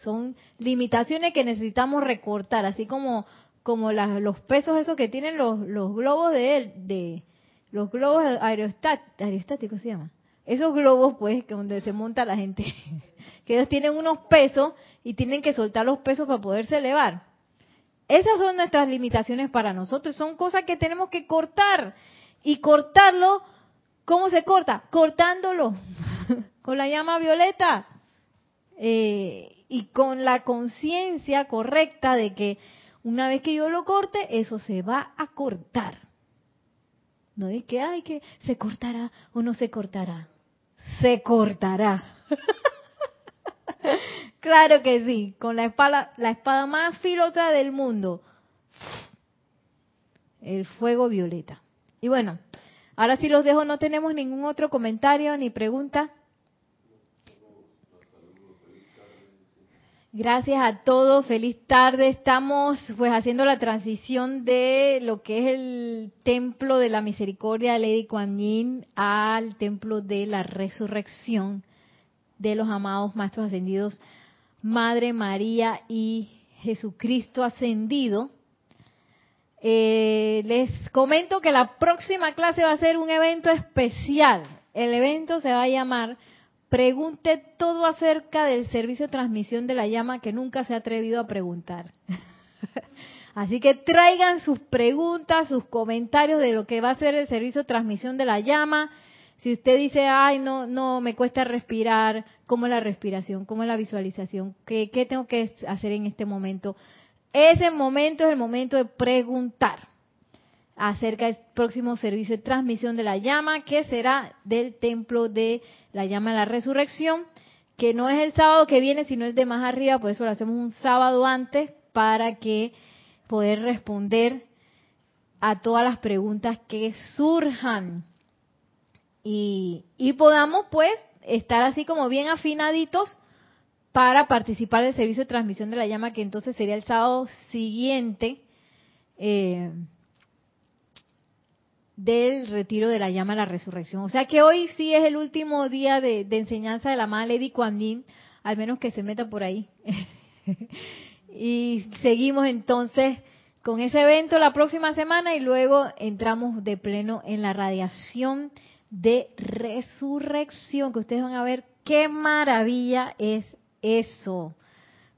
Son limitaciones que necesitamos recortar, así como, como los pesos esos que tienen los, los globos de de los globos aerostáticos se llama. Esos globos, pues, que donde se monta la gente, que ellos tienen unos pesos y tienen que soltar los pesos para poderse elevar esas son nuestras limitaciones para nosotros, son cosas que tenemos que cortar. Y cortarlo, ¿cómo se corta? Cortándolo con la llama violeta eh, y con la conciencia correcta de que una vez que yo lo corte, eso se va a cortar. No es que, ay, que se cortará o no se cortará. Se cortará. Claro que sí, con la espada, la espada más filosa del mundo. El fuego violeta. Y bueno, ahora sí los dejo, no tenemos ningún otro comentario ni pregunta. Gracias a todos, feliz tarde. Estamos pues haciendo la transición de lo que es el templo de la misericordia de Lady Kuan al templo de la resurrección de los amados maestros ascendidos Madre María y Jesucristo ascendido. Eh, les comento que la próxima clase va a ser un evento especial. El evento se va a llamar Pregunte todo acerca del servicio de transmisión de la llama que nunca se ha atrevido a preguntar. Así que traigan sus preguntas, sus comentarios de lo que va a ser el servicio de transmisión de la llama si usted dice, ay, no, no, me cuesta respirar, ¿cómo es la respiración? ¿Cómo es la visualización? ¿Qué, ¿Qué tengo que hacer en este momento? Ese momento es el momento de preguntar acerca del próximo servicio de transmisión de la llama, que será del templo de la llama de la resurrección, que no es el sábado que viene, sino el de más arriba, por eso lo hacemos un sábado antes, para que poder responder a todas las preguntas que surjan. Y, podamos pues estar así como bien afinaditos para participar del servicio de transmisión de la llama que entonces sería el sábado siguiente eh, del retiro de la llama a la resurrección. O sea que hoy sí es el último día de, enseñanza de la amada Lady Kuan al menos que se meta por ahí. y seguimos entonces con ese evento la próxima semana y luego entramos de pleno en la radiación de resurrección, que ustedes van a ver qué maravilla es eso,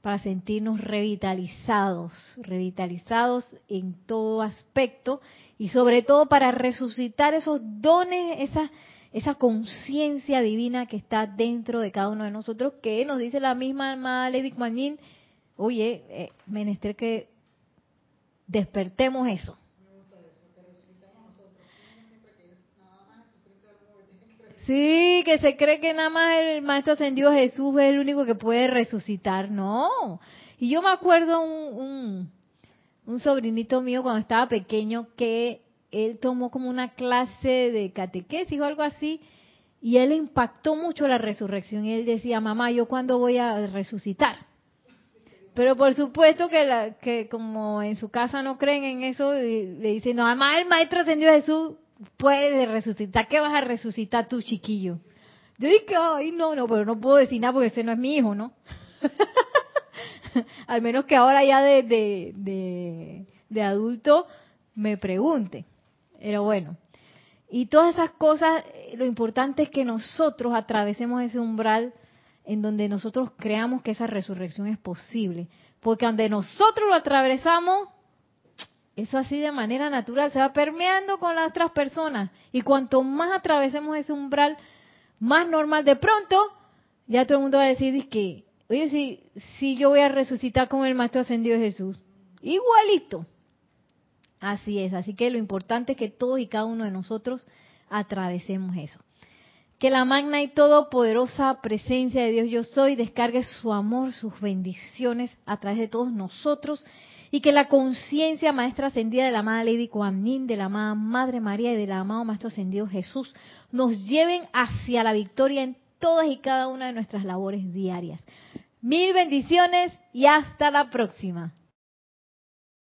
para sentirnos revitalizados, revitalizados en todo aspecto y sobre todo para resucitar esos dones, esa, esa conciencia divina que está dentro de cada uno de nosotros, que nos dice la misma alma Lady Kuan oye, eh, menester que despertemos eso. Sí, que se cree que nada más el Maestro Ascendido Jesús es el único que puede resucitar. No. Y yo me acuerdo un, un, sobrinito mío cuando estaba pequeño que él tomó como una clase de catequesis o algo así y él impactó mucho la resurrección y él decía, mamá, ¿yo cuándo voy a resucitar? Pero por supuesto que, la, que como en su casa no creen en eso, le dicen, no, además el Maestro Ascendido Jesús puede resucitar. ¿Qué vas a resucitar tú, chiquillo? Yo dije, ay, no, no, pero no puedo decir nada porque ese no es mi hijo, ¿no? Al menos que ahora ya de, de, de, de adulto me pregunte. Pero bueno. Y todas esas cosas, lo importante es que nosotros atravesemos ese umbral en donde nosotros creamos que esa resurrección es posible. Porque donde nosotros lo atravesamos, eso así de manera natural se va permeando con las otras personas. Y cuanto más atravesemos ese umbral, más normal. De pronto, ya todo el mundo va a decir que, oye, si, si yo voy a resucitar con el Maestro Ascendido Jesús. Igualito. Así es. Así que lo importante es que todos y cada uno de nosotros atravesemos eso. Que la magna y todopoderosa presencia de Dios yo soy descargue su amor, sus bendiciones a través de todos nosotros y que la conciencia maestra ascendida de la amada Lady Kuan de la amada Madre María y del amado Maestro Ascendido Jesús nos lleven hacia la victoria en todas y cada una de nuestras labores diarias. Mil bendiciones y hasta la próxima.